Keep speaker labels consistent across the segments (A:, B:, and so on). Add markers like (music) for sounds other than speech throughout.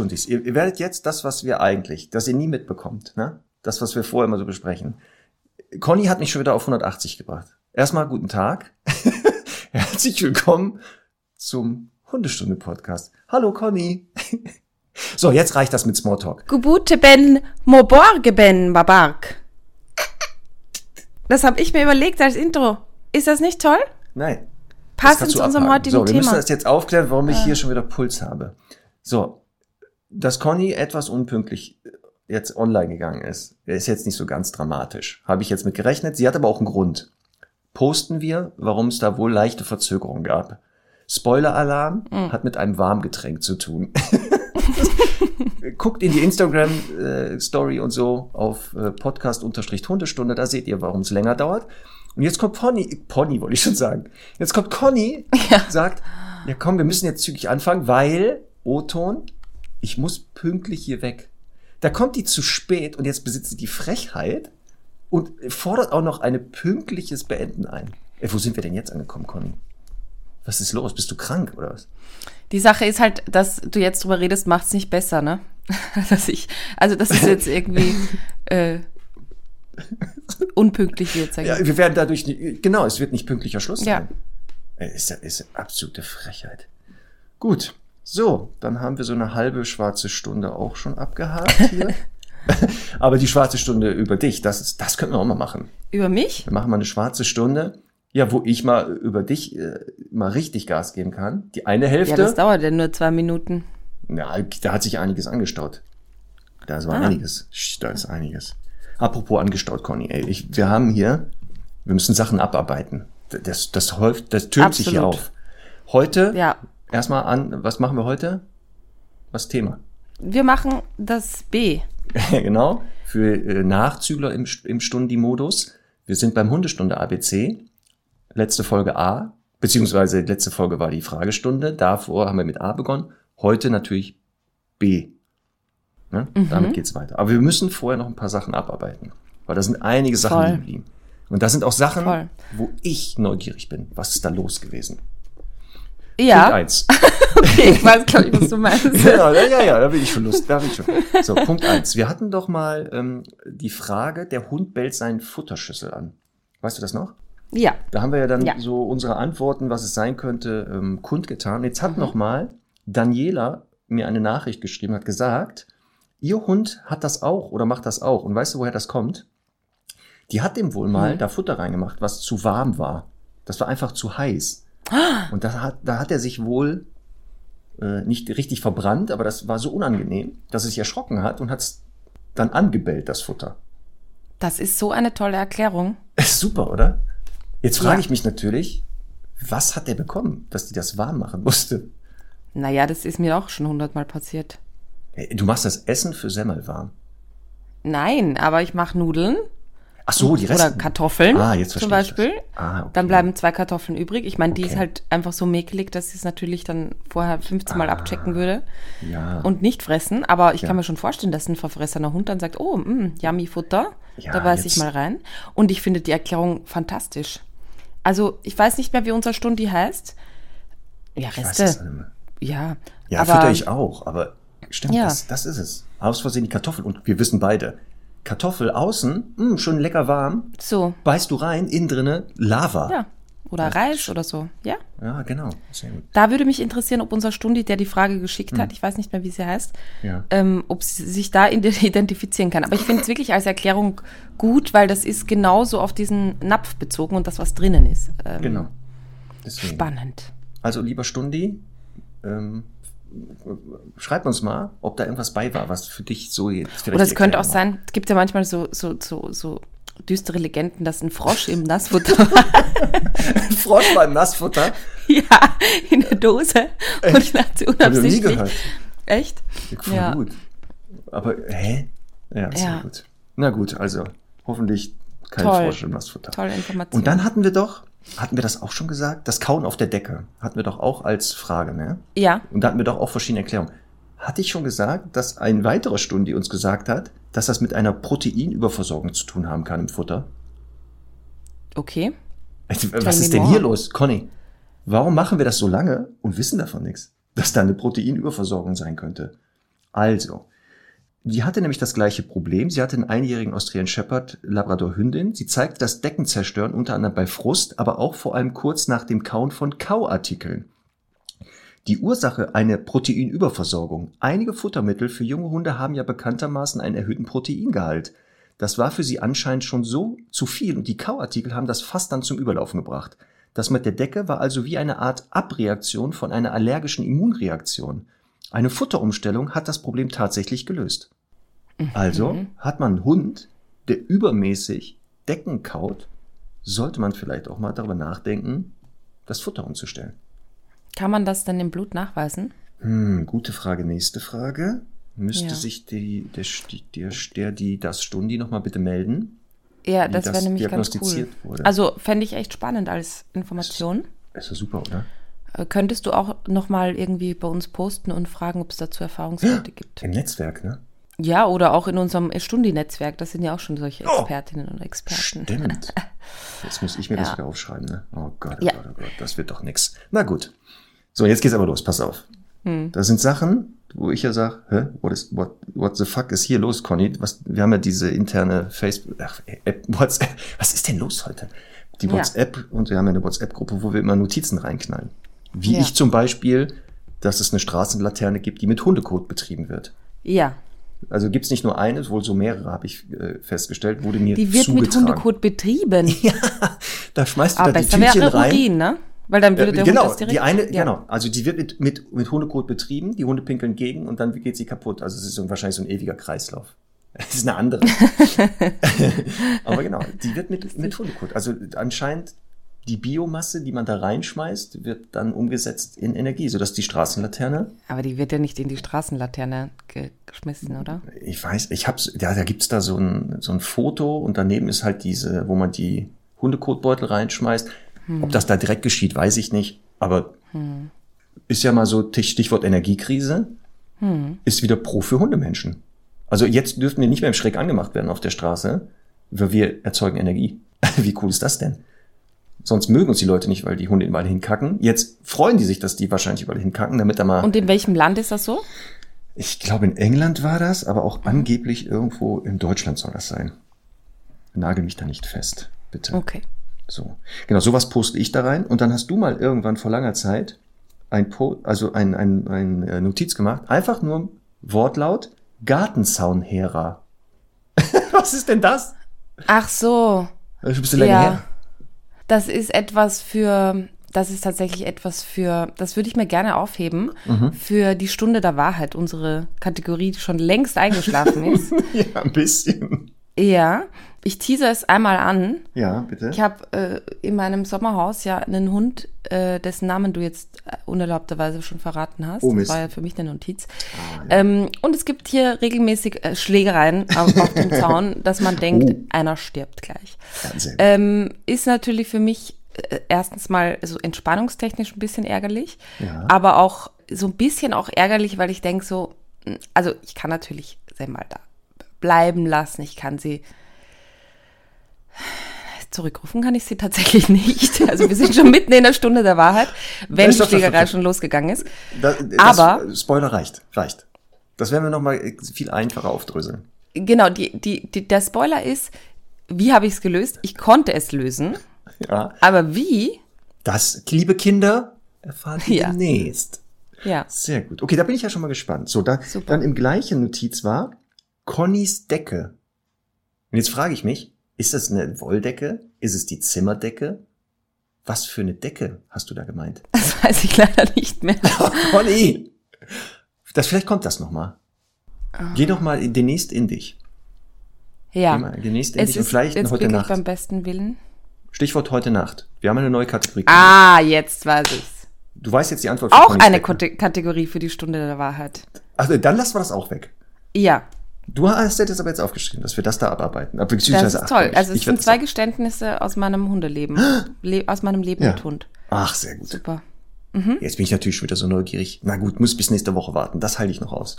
A: Stundis, ihr, ihr werdet jetzt das, was wir eigentlich, das ihr nie mitbekommt, ne? Das, was wir vorher immer so besprechen. Conny hat mich schon wieder auf 180 gebracht. Erstmal guten Tag. (laughs) Herzlich willkommen zum Hundestunde-Podcast. Hallo Conny. (laughs) so, jetzt reicht das mit Smalltalk.
B: Gubute ben Moborge ben Babark. Das habe ich mir überlegt als Intro. Ist das nicht toll?
A: Nein.
B: Passend zu unserem
A: abhaken.
B: heutigen
A: So, wir müssen
B: Thema.
A: das jetzt aufklären, warum ich hier schon wieder Puls habe. So, dass Conny etwas unpünktlich jetzt online gegangen ist, ist jetzt nicht so ganz dramatisch. Habe ich jetzt mit gerechnet. Sie hat aber auch einen Grund. Posten wir, warum es da wohl leichte Verzögerungen gab. Spoiler-Alarm
B: Hm.
A: hat mit einem Warmgetränk zu tun. (laughs) Guckt in die Instagram-Story und so auf äh, Podcast-Hundestunde, da seht ihr, warum es länger dauert. Und jetzt kommt Pony, Pony wollte ich schon sagen. Jetzt kommt Conny, sagt, ja komm, wir müssen jetzt zügig anfangen, weil, O-Ton, ich muss pünktlich hier weg. Da kommt die zu spät und jetzt besitzt sie die Frechheit und fordert auch noch ein pünktliches Beenden ein. Ey, wo sind wir denn jetzt angekommen, Conny? Was ist los? Bist du krank oder was?
B: Die Sache ist halt, dass du jetzt drüber redest, macht's nicht besser, ne? (laughs) dass ich, also das ist jetzt irgendwie (laughs) äh, unpünktlich wird.
A: Ja, wir werden dadurch nicht, genau, es wird nicht pünktlicher Schluss
B: Ja.
A: sein. Äh, Ist ist ja absolute Frechheit. Gut, so, dann haben wir so eine halbe schwarze Stunde auch schon abgehakt (laughs) hier. (laughs) Aber die schwarze Stunde über dich, das ist, das könnten wir auch mal machen.
B: Über mich?
A: Wir machen mal eine schwarze Stunde, ja, wo ich mal über dich äh, mal richtig Gas geben kann. Die eine
B: Ja,
A: Hälfte,
B: das dauert ja nur zwei Minuten.
A: ja, da hat sich einiges angestaut. Da ist
B: Ah.
A: einiges. Da ist einiges. Apropos angestaut, Conny, ey, ich, wir haben hier, wir müssen Sachen abarbeiten. Das, das häuft, das türmt sich hier
B: Absolut.
A: auf. Heute,
B: Ja.
A: Erstmal an, was machen wir heute? Was Thema?
B: Wir machen das B. (laughs)
A: genau, für äh, Nachzügler im, im Stundi-Modus. Wir sind beim Hundestunde ABC. Letzte Folge A, beziehungsweise letzte Folge war die Fragestunde. Davor haben wir mit A begonnen. Heute natürlich B. Ne? Damit geht's weiter. Aber wir müssen vorher noch ein paar Sachen abarbeiten. Weil da sind einige Sachen liegen geblieben. Und da sind auch Sachen,
B: Voll.
A: wo ich neugierig bin. Was ist da los gewesen? Punkt
B: Ja,
A: eins. (laughs)
B: okay, ich weiß, glaube ich, was du meinst. (laughs)
A: ja, ja, ja, ja, da bin ich schon Lust, da bin ich schon. So, Punkt eins. Wir hatten doch mal ähm, die Frage, der Hund bellt seinen Futterschüssel an. Weißt du das noch?
B: Ja,
A: Da haben wir ja dann
B: Ja.
A: so unsere Antworten, was es sein könnte, ähm, kundgetan. Jetzt
B: Mhm.
A: hat noch mal Daniela mir eine Nachricht geschrieben, hat gesagt, ihr Hund hat das auch oder macht das auch. Und weißt du, woher das kommt? Die hat dem wohl mal
B: Mhm.
A: da Futter reingemacht, was zu warm war. Das war einfach zu heiß. Und da hat, da hat er sich wohl äh, nicht richtig verbrannt, aber das war so unangenehm, dass er sich erschrocken hat und hat es dann angebellt, das Futter.
B: das ist so eine tolle Erklärung. (laughs)
A: Super, oder? Jetzt frage
B: Ja.
A: ich mich natürlich, was hat der bekommen, dass die das warm machen musste?
B: Naja, das ist mir auch schon hundertmal passiert.
A: Hey, Du machst das Essen für Semmel warm.
B: Nein, aber ich mache Nudeln
A: Ach so, die Reste.
B: oder Kartoffeln
A: Ah, jetzt
B: zum
A: verstehe ich
B: Beispiel.
A: Ah, okay.
B: Dann bleiben zwei Kartoffeln übrig. Ich meine, die
A: Okay.
B: ist halt einfach so mäkelig, dass ich es natürlich dann vorher 15 Mal abchecken würde
A: Ah, Ja.
B: und nicht fressen. Aber ich
A: Ja.
B: kann mir schon vorstellen, dass ein verfressener Hund dann sagt, oh, mh, yummy Futter.
A: Ja,
B: da beiß
A: jetzt-
B: ich mal rein. Und ich finde die Erklärung fantastisch. Also, ich weiß nicht mehr, wie unser Stundi heißt. Ja,
A: ich weiß
B: Reste.
A: es nicht mehr.
B: ja,
A: Ja,
B: aber
A: fütter ich auch, aber stimmt, das, das ist es. Aus Versehen die Kartoffel und wir wissen beide, Kartoffel außen, mh, schon lecker warm,
B: so,
A: beißt du rein, innen drinne Lava.
B: ja. Oder Reis oder so, ja.
A: Ja, genau. Sehr gut.
B: Da würde mich interessieren, ob unser Stundi, der die Frage geschickt hat, ich weiß nicht mehr, wie sie heißt,
A: Hm. Ja.
B: ähm, ob sie sich da ide- (laughs) identifizieren kann. Aber ich finde es wirklich als Erklärung gut, weil das ist genauso auf diesen Napf bezogen und das, was drinnen ist. Ähm,
A: Genau. Deswegen.
B: Spannend.
A: Also, lieber Stundi, ähm, schreib uns mal, ob da irgendwas bei war, was für dich so jetzt vielleicht
B: Oder es könnte auch sein, es gibt ja manchmal so, so, so, so düstere Legenden, dass ein Frosch im (laughs) Nassfutter war.
A: war. Frosch beim Nassfutter. (laughs)
B: ja, in der Dose. Und ich dachte
A: Hab ich nie
B: unabsichtlich.
A: gehört.
B: Echt?
A: Voll
B: Ja.
A: gut. Aber, hä? Ja, sehr
B: Ja.
A: gut. Na gut, also hoffentlich kein
B: Toll.
A: Frosch im Nassfutter.
B: Tolle Information.
A: Und dann hatten wir doch, hatten wir das auch schon gesagt? Das Kauen auf der Decke hatten wir doch auch als Frage, ne?
B: ja,
A: Und da hatten wir doch auch verschiedene Erklärungen. Hatte ich schon gesagt, dass ein weiterer Stundi uns gesagt hat, dass das mit einer Proteinüberversorgung zu tun haben kann im Futter?
B: okay.
A: Was
B: me
A: ist denn hier los, Conny? Warum machen wir das so lange und wissen davon nichts? Dass da eine Proteinüberversorgung sein könnte. Also, die hatte nämlich das gleiche Problem. Sie hatte einen einjährigen Australian Shepherd Labrador Hündin. Sie zeigte das Deckenzerstören unter anderem bei Frust, aber auch vor allem kurz nach dem Kauen von Kauartikeln. Die Ursache eine Proteinüberversorgung. Einige Futtermittel für junge Hunde haben ja bekanntermaßen einen erhöhten Proteingehalt. Das war für sie anscheinend schon so zu viel und die Kauartikel haben das fast dann zum Überlaufen gebracht. Das mit der Decke war also wie eine Art Abreaktion von einer allergischen Immunreaktion. Eine Futterumstellung hat das Problem tatsächlich gelöst. Also hat man einen Hund, der übermäßig Decken kaut, sollte man vielleicht auch mal darüber nachdenken, das Futter umzustellen.
B: Kann man das denn im Blut nachweisen?
A: Hm, gute Frage. Nächste Frage. Müsste
B: Ja.
A: sich die, der, der, der, die, das Stundi nochmal bitte melden?
B: Ja, das
A: das
B: wäre nämlich ganz cool.
A: wurde.
B: Also fände ich echt spannend als Information.
A: Ist ja super, oder?
B: Äh, Könntest du auch nochmal irgendwie bei uns posten und fragen, ob es dazu Erfahrungswerte gibt?
A: Im Netzwerk, ne?
B: Ja, oder auch in unserem Stundi-Netzwerk. Das sind ja auch schon solche
A: Oh.
B: Expertinnen und Experten.
A: Stimmt. (laughs) Jetzt muss ich mir das
B: Ja.
A: wieder aufschreiben, ne? Oh Gott, oh
B: Ja.
A: Gott, oh Gott, das wird doch nix. Na gut. So, jetzt geht's aber los, pass auf.
B: Hm.
A: Das sind Sachen, wo ich ja sage, hä, what, is, what, what the fuck ist hier los, Conny? Was, wir haben ja diese interne Facebook, ach, App, (laughs) WhatsApp, was ist denn los heute? Die
B: Ja.
A: WhatsApp, und wir haben ja eine WhatsApp-Gruppe, wo wir immer Notizen reinknallen. Wie
B: Ja.
A: ich zum Beispiel, dass es eine Straßenlaterne gibt, die mit Hundekot betrieben wird.
B: Ja,
A: Also gibt's nicht nur eine, wohl so mehrere, habe ich äh, festgestellt, wurde mir
B: die wird mit
A: zugetragen.
B: Hundekot betrieben. (laughs)
A: Da schmeißt du
B: Aber
A: da die Tütchen rein.
B: Urin, ne? Weil dann würde
A: Äh,
B: der
A: genau,
B: Hund das direkt...
A: die eine,
B: ja.
A: genau. Also die wird mit, mit, mit Hundekot betrieben, die Hunde pinkeln gegen und dann geht sie kaputt. Also es ist so, wahrscheinlich so ein ewiger Kreislauf. (laughs) Es ist eine andere. (laughs) Aber genau, die wird mit, mit Hundekot. Also anscheinend die Biomasse, die man da reinschmeißt, wird dann umgesetzt in Energie, sodass die Straßenlaterne,
B: Aber die wird ja nicht in die Straßenlaterne ge geschmissen, oder?
A: ich weiß, ich hab's, ja, da gibt's da so ein, so ein Foto und daneben ist halt diese, wo man die Hundekotbeutel reinschmeißt. Ob das da direkt geschieht, weiß ich nicht. Aber ist ja mal so Tich- Stichwort Energiekrise, ist wieder pro für Hundemenschen. Also jetzt dürften wir nicht mehr im Schreck angemacht werden auf der Straße, weil wir erzeugen Energie. (laughs) Wie cool ist das denn? Sonst mögen uns die Leute nicht, weil die Hunde überall hinkacken. Jetzt freuen die sich, dass die wahrscheinlich überall hinkacken, damit da mal.
B: Und in welchem Land ist das so?
A: ich glaube, in England war das, aber auch angeblich irgendwo in Deutschland soll das sein. Nagel mich da nicht fest, bitte.
B: Okay.
A: So. Genau, sowas poste ich da rein. Und dann hast du mal irgendwann vor langer Zeit ein, po also ein, ein, ein äh, Notiz gemacht. Einfach nur Wortlaut Gartenzaunherer. (laughs) Was ist denn das?
B: Ach so.
A: Das ist ein bisschen länger
B: Ja.
A: her.
B: Das ist etwas für, das ist tatsächlich etwas für, das würde ich mir gerne aufheben,
A: Mhm.
B: für die Stunde der Wahrheit, unsere Kategorie, die schon längst eingeschlafen ist. (laughs)
A: Ja, ein bisschen.
B: ja, ich tease es einmal an.
A: Ja, bitte.
B: Ich habe äh, in meinem Sommerhaus ja einen Hund, äh, dessen Namen du jetzt äh, unerlaubterweise schon verraten hast.
A: Oh,
B: das
A: Mist.
B: war ja für mich eine Notiz.
A: Ah, ja.
B: ähm, und es gibt hier regelmäßig äh, Schlägereien auf, auf dem (laughs) Zaun, dass man denkt,
A: Oh.
B: einer stirbt gleich.
A: Gut.
B: Ähm, ist natürlich für mich äh, erstens mal so entspannungstechnisch ein bisschen ärgerlich,
A: Ja.
B: aber auch so ein bisschen auch ärgerlich, weil ich denke so, also ich kann natürlich sie mal da bleiben lassen, ich kann sie zurückrufen kann ich sie tatsächlich nicht. Also wir sind schon mitten in der Stunde der Wahrheit, wenn die Schlägerei schon losgegangen ist.
A: Da, das,
B: aber-
A: Spoiler reicht, reicht. Das werden wir nochmal viel einfacher aufdröseln.
B: Genau, die, die, die, der Spoiler ist, wie habe ich es gelöst? Ich konnte es lösen,
A: Ja.
B: aber wie?
A: Das, liebe Kinder, erfahren Sie
B: Ja.
A: demnächst.
B: Ja.
A: Sehr gut. Okay, da bin ich ja schon mal gespannt. So, da,
B: Super.
A: dann im gleichen Notiz war Connys Decke. Und jetzt frage ich mich, ist das eine Wolldecke? Ist es die Zimmerdecke? Was für eine Decke hast du da gemeint? (laughs)
B: Das weiß ich leider nicht mehr. (laughs)
A: Oh, Conny! Das, vielleicht kommt das noch mal.
B: Ah.
A: Geh doch mal demnächst in dich.
B: Ja.
A: Geh mal demnächst in
B: Es
A: dich und
B: ist
A: vielleicht
B: jetzt
A: heute Nacht.
B: beim besten Willen.
A: Stichwort heute Nacht. Wir haben eine neue Kategorie.
B: Ah, jetzt weiß ich's.
A: Du weißt jetzt die Antwort. für
B: Auch eine Kategorie für die Stunde der Wahrheit.
A: Also dann lassen wir das auch weg.
B: Ja.
A: Du hast dir das aber jetzt aufgeschrieben, dass wir das da abarbeiten.
B: Das ist toll. Also es sind zwei Geständnisse aus meinem Hundeleben. Le aus meinem Leben ja. mit Hund.
A: Ach, sehr gut. Super. Mhm. Jetzt bin ich natürlich schon wieder so neugierig. Na gut, muss bis nächste Woche warten. Das halte ich noch aus.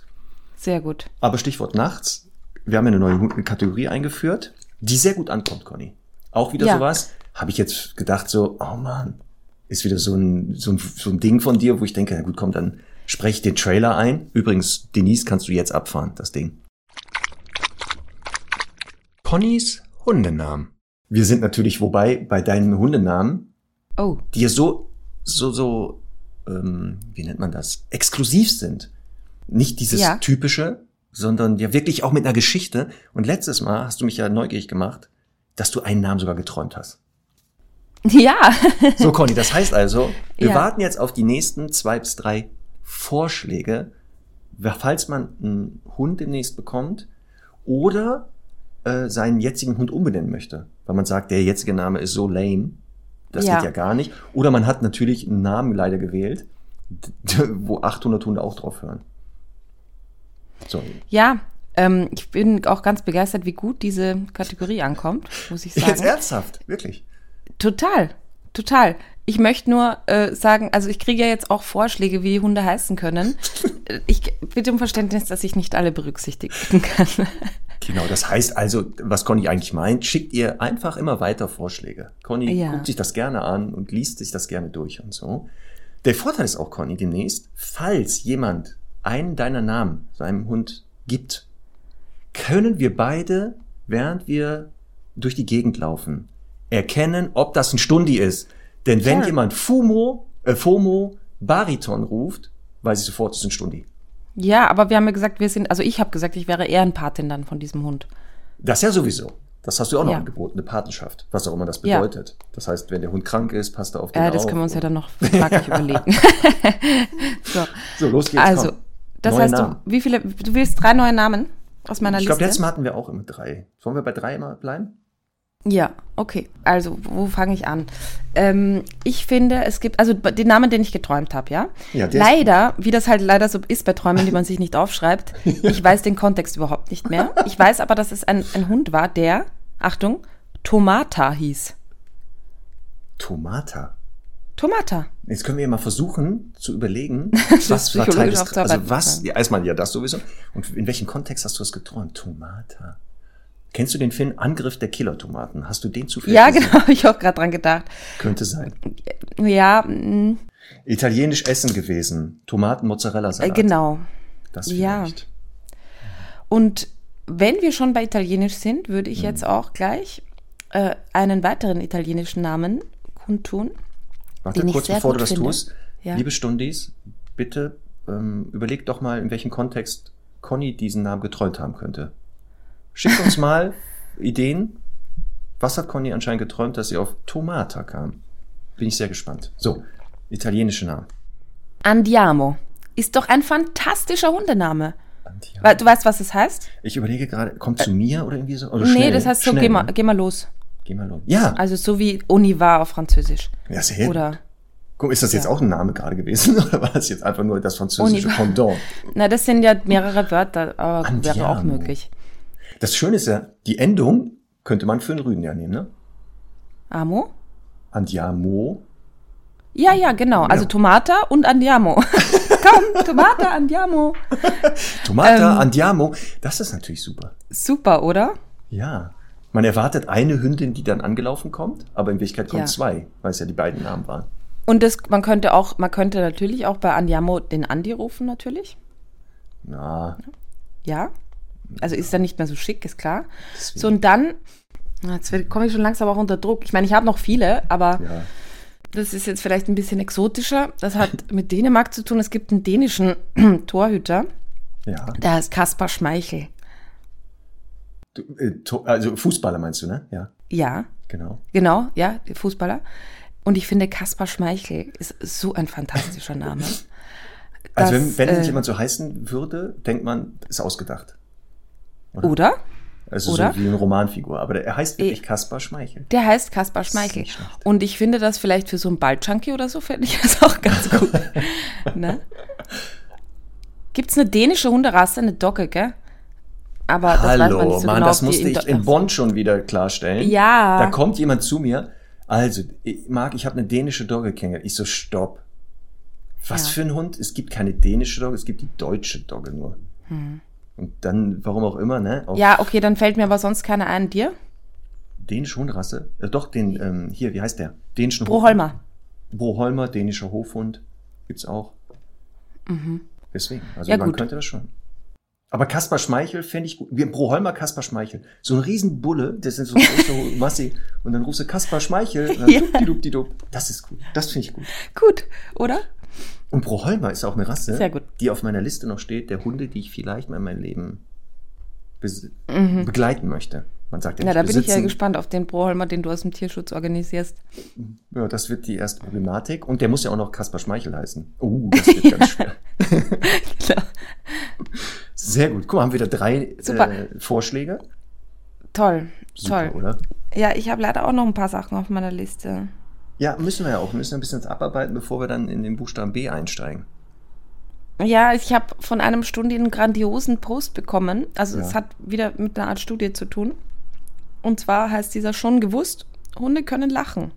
B: Sehr gut.
A: Aber Stichwort nachts. Wir haben eine neue Kategorie eingeführt, die sehr gut ankommt, Conny. Auch wieder ja. sowas. Habe ich jetzt gedacht so, oh man, ist wieder so ein, so, ein, so ein Ding von dir, wo ich denke, na gut, komm, dann sprech den Trailer ein. Übrigens, Denise, kannst du jetzt abfahren, das Ding. Connys Hundenamen. Wir sind natürlich, wobei, bei deinen Hundenamen, oh. die ja so, so, so, ähm, wie nennt man das, exklusiv sind. Nicht dieses ja. typische, sondern ja wirklich auch mit einer Geschichte. Und letztes Mal hast du mich ja neugierig gemacht, dass du einen Namen sogar geträumt hast.
B: Ja.
A: so, Conny, das heißt also, wir ja. warten jetzt auf die nächsten zwei bis drei Vorschläge, falls man einen Hund demnächst bekommt oder äh, seinen jetzigen Hund umbenennen möchte. Weil man sagt, der jetzige Name ist so lame. Das ja. geht ja gar nicht. Oder man hat natürlich einen Namen leider gewählt, wo 800 Hunde auch drauf hören.
B: So. Ja, ähm, ich bin auch ganz begeistert, wie gut diese Kategorie ankommt, muss ich sagen.
A: Jetzt ernsthaft, wirklich.
B: Total, total. Ich möchte nur äh, sagen, also ich kriege ja jetzt auch Vorschläge, wie Hunde heißen können. (laughs) Ich bitte um Verständnis, dass ich nicht alle berücksichtigen kann.
A: Genau, das heißt also, was Conny eigentlich meint, schickt ihr einfach immer weiter Vorschläge. Conny ja. guckt sich das gerne an und liest sich das gerne durch und so. Der Vorteil ist auch, Conny, demnächst, falls jemand einen deiner Namen seinem Hund gibt, können wir beide, während wir durch die Gegend laufen, erkennen, ob das ein Stundi ist. Denn wenn ja. jemand Fumo, äh, FOMO Bariton ruft, weiß ich sofort, es ist ein Stundi.
B: Ja, aber wir haben ja gesagt, wir sind, also ich habe gesagt, ich wäre Ehrenpatin dann von diesem Hund.
A: Das ja sowieso. Das hast du auch noch ja. angeboten, eine Patenschaft, was auch immer das bedeutet. Ja. Das heißt, wenn der Hund krank ist, passt er auf den
B: äh, Das können wir uns ja dann noch (laughs) fraglich überlegen. (laughs)
A: so. so, los geht's.
B: Also, komm. das neue heißt, du, wie viele, du willst drei neue Namen aus meiner
A: ich
B: Liste?
A: Ich glaube, letztes Mal hatten wir auch immer drei. Sollen wir bei drei immer bleiben?
B: Ja, okay. Also, wo fange ich an? Ähm, ich finde, es gibt, also den Namen, den ich geträumt habe, ja? ja leider, wie das halt leider so ist bei Träumen, die man sich nicht aufschreibt, (laughs) ich weiß den Kontext überhaupt nicht mehr. Ich weiß aber, dass es ein, ein Hund war, der, Achtung, Tomata hieß.
A: Tomata?
B: Tomata.
A: Jetzt können wir ja mal versuchen zu überlegen, (laughs) was war Teil des, also was, ja, erstmal ja das sowieso. Und in welchem Kontext hast du das geträumt? Tomata. Kennst du den Film Angriff der Killer-Tomaten? Hast du den zufällig
B: Ja, gesehen? genau, (laughs) ich auch gerade dran gedacht.
A: Könnte sein.
B: Ja. Mh. Mm.
A: Italienisch Essen gewesen. Tomaten, Mozzarella Salat.
B: Äh, genau.
A: Das vielleicht. Ja.
B: Und wenn wir schon bei Italienisch sind, würde ich hm. jetzt auch gleich äh, einen weiteren italienischen Namen kundtun.
A: Warte kurz, bevor du das finde. tust. Ja. Liebe Stundis, bitte ähm, überleg doch mal, in welchem Kontext Conny diesen Namen geträumt haben könnte. Schickt uns mal Ideen. Was hat Conny anscheinend geträumt, dass sie auf Tomata kam? Bin ich sehr gespannt. So, italienische Namen.
B: Andiamo. Ist doch ein fantastischer Hundename. Andiamo. Du weißt, was es heißt?
A: Ich überlege gerade, kommt zu mir oder irgendwie so?
B: Oder nee, schnell, das heißt so, schnell, geh, mal, ne? geh mal los.
A: Geh mal los. Ja.
B: Also so wie Onivar auf Französisch.
A: Ja, sehr Oder Guck, ist das jetzt ja. auch ein Name gerade gewesen (laughs) oder war das jetzt einfach nur das französische Pendant?
B: Na, das sind ja mehrere Wörter, aber Andiamo. wäre auch möglich.
A: Das Schöne ist ja, die Endung könnte man für einen Rüden ja nehmen, ne?
B: Amo?
A: Andiamo.
B: Ja, ja, genau. Also Tomata und Andiamo. (laughs) Komm, Tomata, Andiamo.
A: Tomata, ähm, Andiamo. Das ist natürlich super.
B: Super, oder?
A: Ja. Man erwartet eine Hündin, die dann angelaufen kommt, aber in Wirklichkeit kommen ja. zwei, weil es ja die beiden Namen waren.
B: Und das, man könnte auch, man könnte natürlich auch bei Andiamo den Andi rufen, natürlich.
A: Na.
B: Ja. Also ist dann nicht mehr so schick, ist klar. Deswegen. So, und dann, jetzt komme ich schon langsam auch unter Druck. Ich meine, ich habe noch viele, aber ja. das ist jetzt vielleicht ein bisschen exotischer. Das hat (laughs) mit Dänemark zu tun. Es gibt einen dänischen (clears throat) Torhüter. Ja. Der heißt Kaspar Schmeichel.
A: Du, äh, also Fußballer meinst du, ne?
B: Ja. Ja.
A: Genau.
B: Genau, ja, Fußballer. Und ich finde, Kaspar Schmeichel ist so ein fantastischer Name. (laughs)
A: also wenn, wenn äh, jemand so heißen würde, denkt man, ist ausgedacht.
B: Oder?
A: Also Oder? so wie eine Romanfigur. Aber der, er heißt wirklich Kaspar Schmeichel.
B: Der heißt Kaspar Schmeichel. Und ich finde das vielleicht für so einen Baldjunkie oder so, finde ich (laughs) das auch ganz gut. ne? Gibt es eine dänische Hunderasse, eine Dogge, gell? Aber
A: Hallo, so Mann, genau, das musste ich in Bonn schon wieder klarstellen.
B: Ja.
A: Da kommt jemand zu mir. Also, ich, Marc, ich habe eine dänische Dogge kennengelernt. Ich so, stopp. Was ja. für ein Hund? Es gibt keine dänische Dogge, es gibt die deutsche Dogge nur. Hm. Und dann, warum auch immer, ne?
B: ja, okay, dann fällt mir aber sonst keiner ein. Dir?
A: Dänische Hunderasse? Äh, doch, den, ähm, hier, wie heißt der? Dänischen
B: Broholmer.
A: Broholmer, dänischer Hofhund. Gibt's auch. Mhm. Deswegen, also ja, man gut. könnte das schon. Aber Kaspar Schmeichel fände ich gut. Wie Broholmer Kaspar Schmeichel. So ein Riesenbulle, das ist so (laughs) ein großer Massi. Und dann rufst du Kaspar Schmeichel. Und dann ja. Das ist gut. Das finde ich gut.
B: Gut, oder?
A: Und Broholmer ist auch eine Rasse, die auf meiner Liste noch steht, der Hunde, die ich vielleicht mal in meinem Leben mhm. begleiten möchte. Man sagt ja,
B: ja
A: da
B: bin ich ja gespannt auf den Broholmer, den du aus dem Tierschutz organisierst.
A: Ja, das wird die erste Problematik. Und der muss ja auch noch Kaspar Schmeichel heißen. Oh, uh, das wird (laughs) ganz schwer. Klar. Sehr gut. Guck mal, haben wir da drei äh, Vorschläge.
B: Toll, Super, toll. oder? Ja, ich habe leider auch noch ein paar Sachen auf meiner Liste.
A: Ja, müssen wir ja auch. Wir müssen ein bisschen abarbeiten, bevor wir dann in den Buchstaben B einsteigen.
B: Ja, ich habe von einem Studi einen grandiosen Post bekommen. Also ja. es hat wieder mit einer Art Studie zu tun. Und zwar heißt dieser schon gewusst, Hunde können lachen.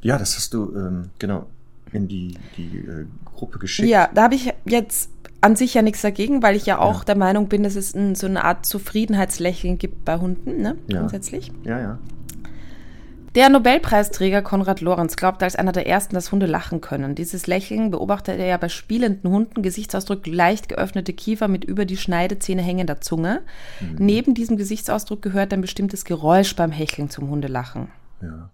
A: Ja, das hast du, ähm, genau, in die, die äh, Gruppe geschickt.
B: Ja, da habe ich jetzt an sich ja nichts dagegen, weil ich ja auch ja. der Meinung bin, dass es ein, so eine Art Zufriedenheitslächeln gibt bei Hunden, ne?
A: Ja.
B: Grundsätzlich.
A: Ja, ja.
B: Der Nobelpreisträger Konrad Lorenz glaubt als einer der ersten, dass Hunde lachen können. Dieses Lächeln beobachtet er ja bei spielenden Hunden, Gesichtsausdruck leicht geöffnete Kiefer mit über die Schneidezähne hängender Zunge. Mhm. Neben diesem Gesichtsausdruck gehört ein bestimmtes Geräusch beim Hecheln zum Hundelachen.
A: Ja.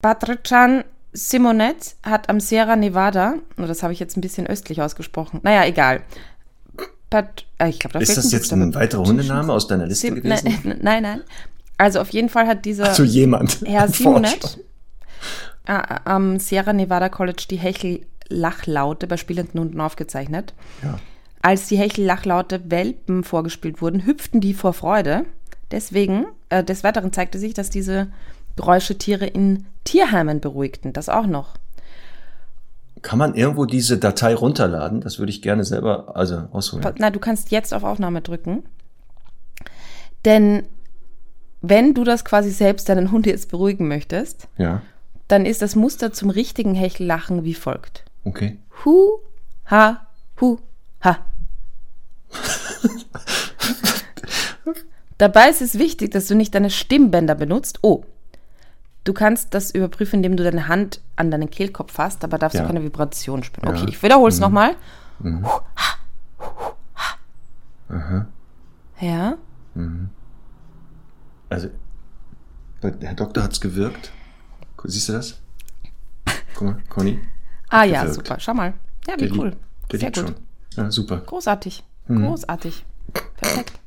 B: Patrician Simonet hat am Sierra Nevada, oh, das habe ich jetzt ein bisschen östlich ausgesprochen, naja, egal.
A: Pat, äh, ich glaub, da Ist das jetzt ein weiterer Hundename aus deiner Liste Sim gewesen? (laughs)
B: Nein, nein, nein. Also auf jeden Fall hat dieser
A: also jemand,
B: Herr Simonet äh, am Sierra Nevada College die Hechel-Lachlaute bei spielenden Hunden aufgezeichnet.
A: Ja.
B: Als die Hechel-Lachlaute Welpen vorgespielt wurden, hüpften die vor Freude. Deswegen, äh, des Weiteren zeigte sich, dass diese Geräusche Tiere in Tierheimen beruhigten. Das auch noch.
A: Kann man irgendwo diese Datei runterladen? Das würde ich gerne selber also ausholen.
B: Na, du kannst jetzt auf Aufnahme drücken. Denn wenn du das quasi selbst deinen Hund jetzt beruhigen möchtest,
A: ja.
B: dann ist das Muster zum richtigen Hechtellachen wie folgt.
A: Okay.
B: Hu, ha, hu, ha. Dabei ist es wichtig, dass du nicht deine Stimmbänder benutzt. Oh, du kannst das überprüfen, indem du deine Hand an deinen Kehlkopf fasst, aber darfst ja. du keine Vibration spüren. Okay, ja. ich wiederhole es mhm. nochmal. Mhm. Hu, ha, hu, ha. Aha. Ja. Mhm.
A: Also, der Herr Doktor hat es gewirkt. Siehst du das? Guck mal, Conny.
B: Ah ja, gewirkt. super. Schau mal. Ja, wie der cool.
A: Der Sehr gut. Schon. Ja, super.
B: Großartig. Mhm. Großartig. Perfekt.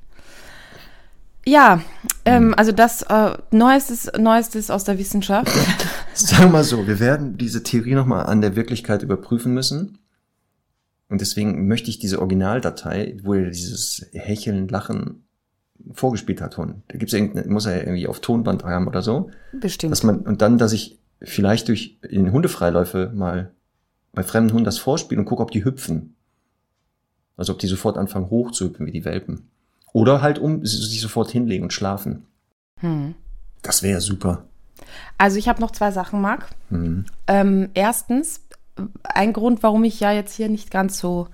B: Ja, ähm, mhm. also das äh, Neuestes, Neuestes aus der Wissenschaft. (laughs)
A: Sagen wir mal so, wir werden diese Theorie nochmal an der Wirklichkeit überprüfen müssen. Und deswegen möchte ich diese Originaldatei, wo ihr dieses Hecheln, Lachen vorgespielt hat, Ton. Da gibt's irgendeine, muss er irgendwie auf Tonband haben oder so.
B: Bestimmt.
A: Dass man, und dann, dass ich vielleicht durch in Hundefreiläufe mal bei fremden Hunden das vorspiele und gucke, ob die hüpfen. Also ob die sofort anfangen hochzuhüpfen wie die Welpen. Oder halt um sich sofort hinlegen und schlafen. Hm. Das wäre super.
B: Also ich habe noch zwei Sachen, Marc. Hm. Ähm, erstens, ein Grund, warum ich ja jetzt hier nicht ganz so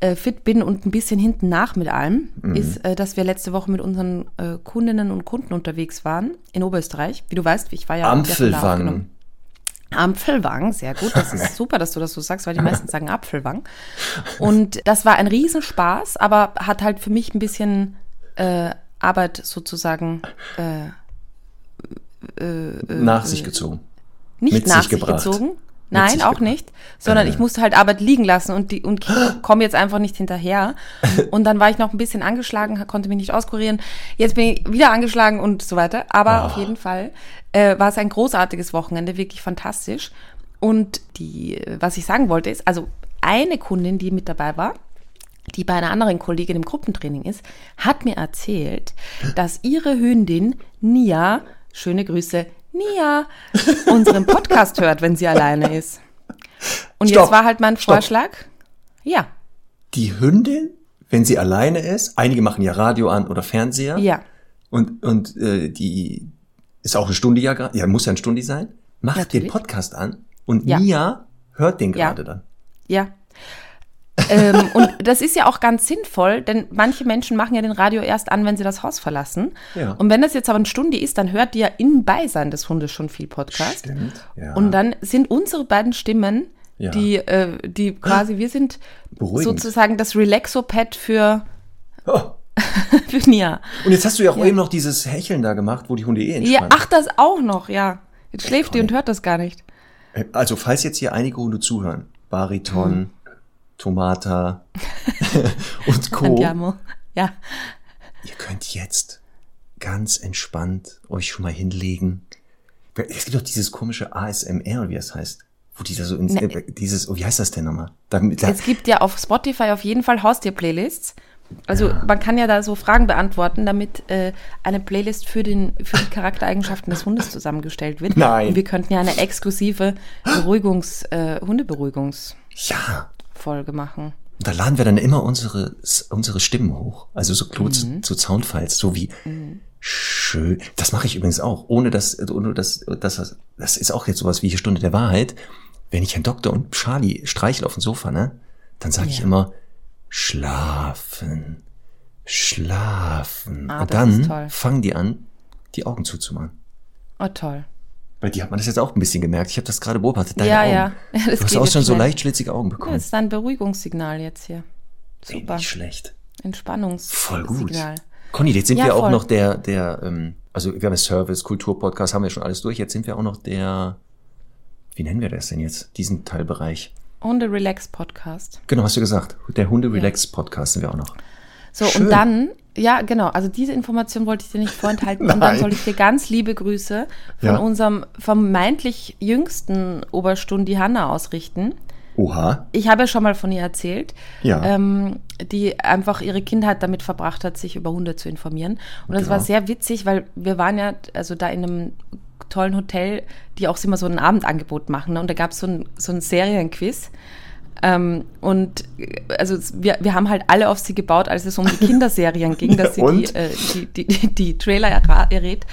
B: äh, fit bin und ein bisschen hinten nach mit allem, mhm. ist, äh, dass wir letzte Woche mit unseren äh, Kundinnen und Kunden unterwegs waren in Oberösterreich. Wie du weißt, ich war ja
A: Ampfelwang.
B: Apfelwang, sehr gut. Das ist (laughs) super, dass du das so sagst, weil die meisten sagen Apfelwang. Und das war ein Riesenspaß, aber hat halt für mich ein bisschen äh, Arbeit sozusagen äh,
A: äh, nach sich gezogen.
B: Nicht Mit nach sich, sich gezogen, Nein, auch nicht, sondern äh. ich musste halt Arbeit liegen lassen und die und (gasps) komme jetzt einfach nicht hinterher. (laughs) Und dann war ich noch ein bisschen angeschlagen, konnte mich nicht auskurieren. Jetzt bin ich wieder angeschlagen und so weiter. Aber oh. auf jeden Fall äh, war es ein großartiges Wochenende, wirklich fantastisch. Und die, was ich sagen wollte, ist, also eine Kundin, die mit dabei war, die bei einer anderen Kollegin im Gruppentraining ist, hat mir erzählt, (gasps) dass ihre Hündin Nia, schöne Grüße, Nia unseren Podcast hört, wenn sie alleine ist. Und Stopp. jetzt war halt mein Vorschlag. Stopp. Ja.
A: Die Hündin wenn sie alleine ist, einige machen ja Radio an oder Fernseher.
B: Ja.
A: Und, und äh, die ist auch eine Stunde ja gerade, ja, muss ja eine Stunde sein, macht
B: Natürlich.
A: den Podcast an und
B: Ja.
A: Mia hört den
B: Ja.
A: gerade dann.
B: Ja. Ähm, (laughs) und das ist ja auch ganz sinnvoll, denn manche Menschen machen ja den Radio erst an, wenn sie das Haus verlassen.
A: Ja.
B: Und wenn das jetzt aber eine Stunde ist, dann hört die ja im Beisein des Hundes schon viel Podcast.
A: Stimmt. Ja.
B: Und dann sind unsere beiden Stimmen,
A: Ja.
B: die, äh, die quasi, wir sind
A: Beruhigend.
B: sozusagen das Relaxo-Pad für,
A: Oh. (laughs)
B: für Nia.
A: Und jetzt hast du ja auch
B: Ja.
A: eben noch dieses Hecheln da gemacht, wo die Hunde eh
B: Ja,
A: entspannen.
B: ach, das auch noch, ja. Jetzt schläft die und hört das gar nicht.
A: Also, falls jetzt hier einige Hunde zuhören, Bariton,
B: Hm.
A: Tomata (laughs) und Co.,
B: Andiamo. Ja.
A: ihr könnt jetzt ganz entspannt euch schon mal hinlegen. Es gibt doch dieses komische ASMR, wie das heißt. Wo die da so ins,
B: Ne.
A: äh, dieses, oh, wie heißt das denn nochmal? Da, da,
B: Es gibt ja auf Spotify auf jeden Fall Haustier-Playlists. Also man kann ja da so Fragen beantworten, damit äh, eine Playlist für, den, für die Charaktereigenschaften des Hundes zusammengestellt wird.
A: Nein.
B: Und wir könnten ja eine exklusive Beruhigungs, äh, Hundeberuhigungsfolge
A: ja,
B: machen.
A: da laden wir dann immer unsere, unsere Stimmen hoch. Also so klar
B: Mhm.
A: zu, Soundfiles, so wie schön. Das mache ich übrigens auch, ohne dass, ohne dass, das, das ist auch jetzt sowas wie hier Stunde der Wahrheit. Wenn ich Herrn Doktor und Charlie streichle auf dem Sofa, ne, dann sage ich
B: Ja.
A: immer schlafen, schlafen.
B: Ah,
A: und dann fangen die an, die Augen zuzumachen.
B: Oh, toll.
A: Bei dir hat man das jetzt auch ein bisschen gemerkt. Ich habe das gerade beobachtet. Deine
B: Ja,
A: Augen.
B: ja. Ja, (laughs) das
A: du hast auch schon so
B: schnell.
A: leicht schlitzige Augen
B: Ja,
A: bekommen.
B: das ist ein Beruhigungssignal jetzt hier.
A: Ey,
B: Super.
A: nicht schlecht.
B: Entspannungssignal.
A: Voll gut. Conny, jetzt sind
B: Ja,
A: wir auch
B: voll.
A: noch der, der, ähm, also wir haben ja Service, Kulturpodcast, haben wir schon alles durch. Jetzt sind wir auch noch der, wie nennen wir das denn jetzt, diesen Teilbereich?
B: Hunde-Relax-Podcast.
A: Genau, hast du gesagt. Der Hunde-Relax-Podcast sind wir auch noch.
B: So,
A: Schön.
B: und dann, ja, genau, also diese Information wollte ich dir nicht vorenthalten. und dann (laughs) soll ich dir ganz liebe Grüße von
A: Ja.
B: unserem vermeintlich jüngsten Oberstundi Hanna ausrichten.
A: Oha.
B: Ich habe ja schon mal von ihr erzählt,
A: Ja.
B: ähm, die einfach ihre Kindheit damit verbracht hat, sich über Hunde zu informieren. Und das
A: Genau.
B: war sehr witzig, weil wir waren ja also da in einem tollen Hotel, die auch immer so ein Abendangebot machen. Ne? Und da gab es so ein, so ein Serienquiz. Ähm, und also wir, wir haben halt alle auf sie gebaut, als es um die Kinderserien ging, (laughs) dass sie die, äh, die, die, die, die Trailer errät.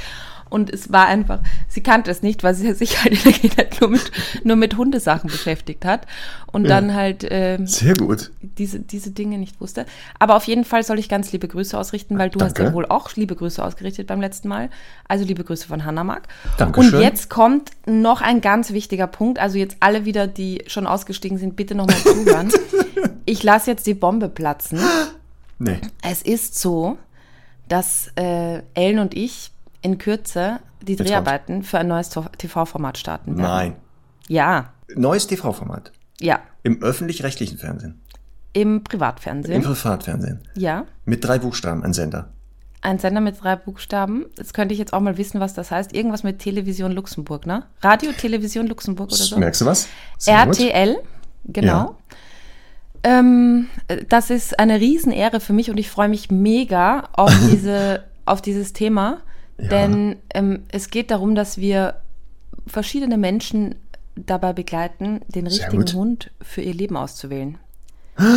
B: Und es war einfach, sie kannte es nicht, weil sie (laughs) sich halt in der Kindheit nur mit, nur mit Hundesachen beschäftigt hat. Und dann halt ähm,
A: Sehr gut.
B: diese, diese Dinge nicht wusste. Aber auf jeden Fall soll ich ganz liebe Grüße ausrichten, weil du hast
A: Danke.
B: ja wohl auch liebe Grüße ausgerichtet beim letzten Mal. Also liebe Grüße von Hannah Mark.
A: Dankeschön.
B: Und jetzt kommt noch ein ganz wichtiger Punkt. Also jetzt alle wieder, die schon ausgestiegen sind, bitte nochmal zuhören. (laughs) ich lasse jetzt die Bombe platzen.
A: Nee.
B: Es ist so, dass äh, Ellen und ich in Kürze die. Dreharbeiten für ein neues TV-Format starten werden.
A: Nein.
B: Ja,
A: Neues TV-Format.
B: ja.
A: Im öffentlich-rechtlichen Fernsehen.
B: Im
A: Im
B: Privatfernsehen.
A: Privatfernsehen.
B: ja.
A: Mit drei Buchstaben, ein Sender.
B: Ein Sender mit drei Buchstaben. Jetzt könnte ich jetzt auch mal wissen, was das heißt. Irgendwas mit Television Luxemburg, ne? Radio Television Luxemburg oder so.
A: Merkst du was? Sehr gut.
B: RTL, genau.
A: Ja.
B: Ähm, äh, das ist eine Riesenehre für mich und ich freue mich mega auf, (laughs) diese, auf dieses Thema.
A: Ja.
B: Denn ähm, es geht darum, dass wir verschiedene Menschen dabei begleiten, den
A: Sehr
B: richtigen
A: gut.
B: Hund für ihr Leben auszuwählen. (gasps)